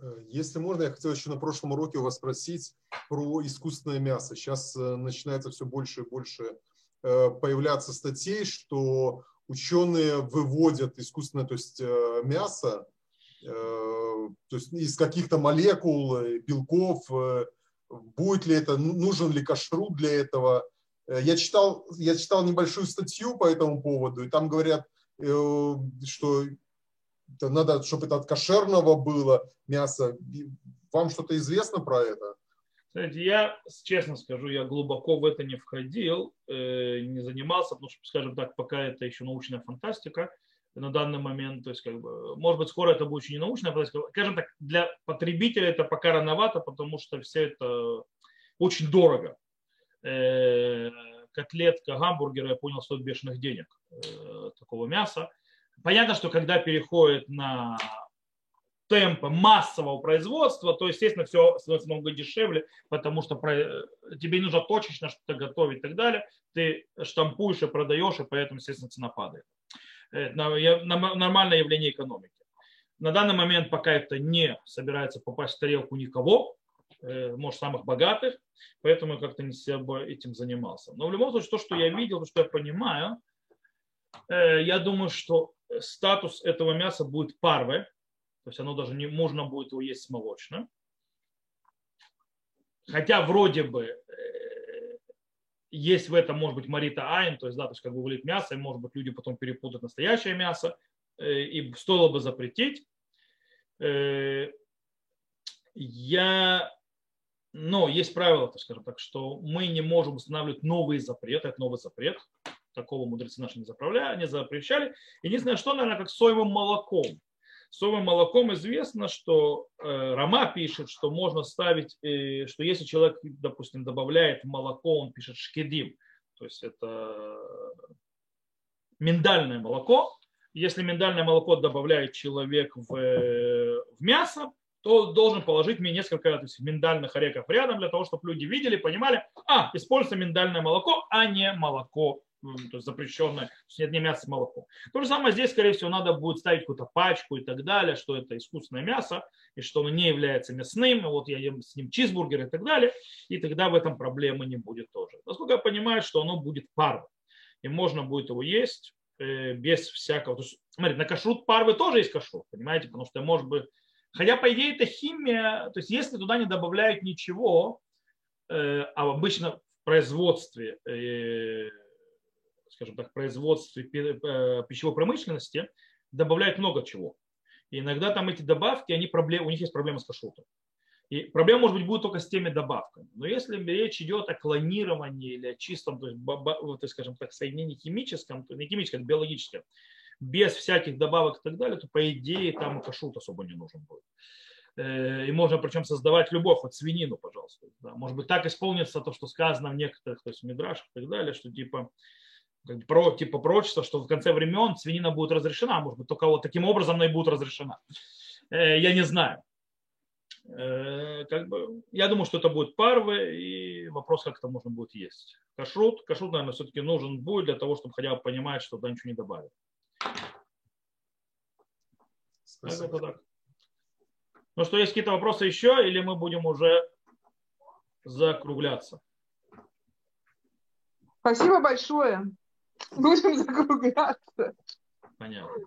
Э, если можно, я хотел еще на прошлом уроке у вас спросить про искусственное мясо. Сейчас э, начинается все больше и больше э, появляться статей, что ученые выводят искусственное то есть, мясо то есть из каких-то молекул, белков. Будет ли это, нужен ли кашрут для этого? Я читал, я читал небольшую статью по этому поводу, и там говорят, что надо, чтобы это от кошерного было мясо. Вам что-то известно про это? Знаете, я честно скажу, я глубоко в это не входил, э, не занимался, потому что, скажем так, пока это еще научная фантастика на данный момент, то есть, как бы, может быть, скоро это будет еще не научная. Скажем так, для потребителя это пока рановато, потому что все это очень дорого. Э, котлетка гамбургера, я понял, стоит бешеных денег э, такого мяса. Понятно, что когда переходит на темпы массового производства, то, естественно, все становится много дешевле, потому что тебе нужно точечно что-то готовить и так далее. Ты штампуешь и продаешь, и поэтому, естественно, цена падает. Это нормальное явление экономики. На данный момент пока это не собирается попасть в тарелку никого, э, может, самых богатых, поэтому я как-то не себя этим занимался. Но в любом случае, то, что я видел, то, что я понимаю, э, я думаю, что статус этого мяса будет парве, то есть оно даже не можно будет его есть с молочным. Хотя вроде бы э, есть в этом, может быть, марита айн, то есть, да, то есть как бы вылить мясо, и, может быть, люди потом перепутают настоящее мясо, э, и стоило бы запретить. Э, я, но есть правило, скажем так, что мы не можем устанавливать новые запреты, это новый запрет, такого мудрецы наши не, заправляли, не запрещали. Единственное, что, наверное, как соевым молоком. Соевым молоком известно, что э, Рама пишет, что можно ставить, э, что если человек, допустим, добавляет молоко, он пишет шкедим, то есть это миндальное молоко. Если миндальное молоко добавляет человек в, э, в мясо, то должен положить мне несколько то есть, миндальных орехов рядом для того, чтобы люди видели, понимали, а, используется миндальное молоко, а не молоко то есть запрещенное, то есть нет не мясо, а молоко. То же самое здесь, скорее всего, надо будет ставить какую-то пачку и так далее, что это искусственное мясо, и что оно не является мясным, вот я ем с ним чизбургер и так далее, и тогда в этом проблемы не будет тоже. Насколько я понимаю, что оно будет парвы, и можно будет его есть э, без всякого. То есть, смотрите, на кашрут парвы тоже есть кашрут, понимаете, потому что может быть, хотя по идее это химия, то есть если туда не добавляют ничего, э, а обычно в производстве э, скажем так, производстве э, пищевой промышленности добавляют много чего. И иногда там эти добавки, они проблем, у них есть проблемы с кашрутом. И проблема, может быть, будет только с теми добавками. Но если речь идет о клонировании или о чистом, то есть, скажем так, соединении химическом, то не химическом, а биологическом, без всяких добавок и так далее, то по идее там кашут особо не нужен будет. Э, и можно причем создавать любовь, хоть свинину, пожалуйста. Да. Может быть, так исполнится то, что сказано в некоторых, то есть в мидрашах и так далее, что типа про, типа пророчество, что в конце времен свинина будет разрешена, может быть, только вот таким образом она и будет разрешена. Э, я не знаю. Э, как бы, я думаю, что это будет парвы, и вопрос, как это можно будет есть. Кашрут, кашрут, наверное, все-таки нужен будет для того, чтобы хотя бы понимать, что туда ничего не добавят. Спасибо. Ну что, есть какие-то вопросы еще, или мы будем уже закругляться? Спасибо большое. Будем закругляться. Понятно.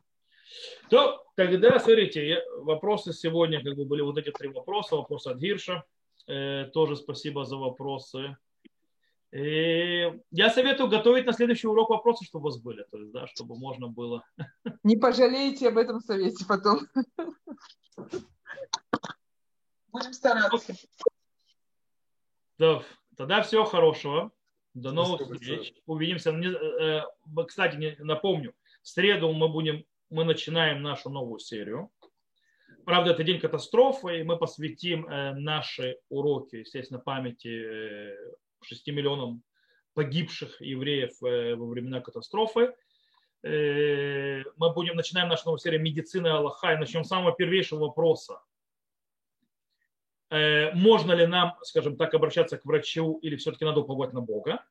То тогда, смотрите, вопросы сегодня как бы были вот эти три вопроса. Вопрос от Гирша. Э, тоже спасибо за вопросы. И я советую готовить на следующий урок вопросы, чтобы у вас были, то есть, да, чтобы можно было. Не пожалеете об этом совете потом. Будем стараться. Да, тогда всего хорошего. До новых встреч. Увидимся. Э, кстати, напомню, в среду мы будем, мы начинаем нашу новую серию. Правда, это день катастрофы, и мы посвятим э, наши уроки, естественно, памяти 6 э, миллионам погибших евреев во времена катастрофы. Мы будем, начинаем нашу новую серию медицины Аллаха и начнем с самого первейшего вопроса. Можно ли нам, скажем так, обращаться к врачу или все-таки надо уповать на Бога?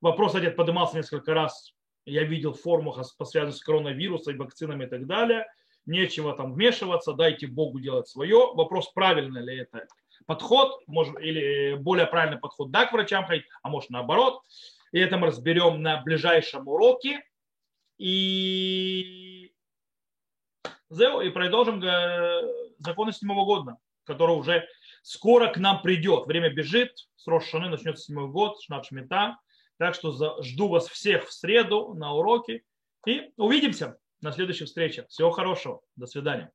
Вопрос один поднимался несколько раз. Я видел в форумах, связанных с коронавирусом, вакцинами и так далее. Нечего там вмешиваться, дайте Богу делать свое. Вопрос, правильно ли это подход, может, или более правильный подход, да, к врачам ходить, а может наоборот. И это мы разберем на ближайшем уроке. И, и продолжим э, законы седьмого года, который уже скоро к нам придет. Время бежит, с Рошаны начнется седьмой год, Шнат Шмита. Так что жду вас всех в среду на уроке. И увидимся на следующей встрече. Всего хорошего. До свидания.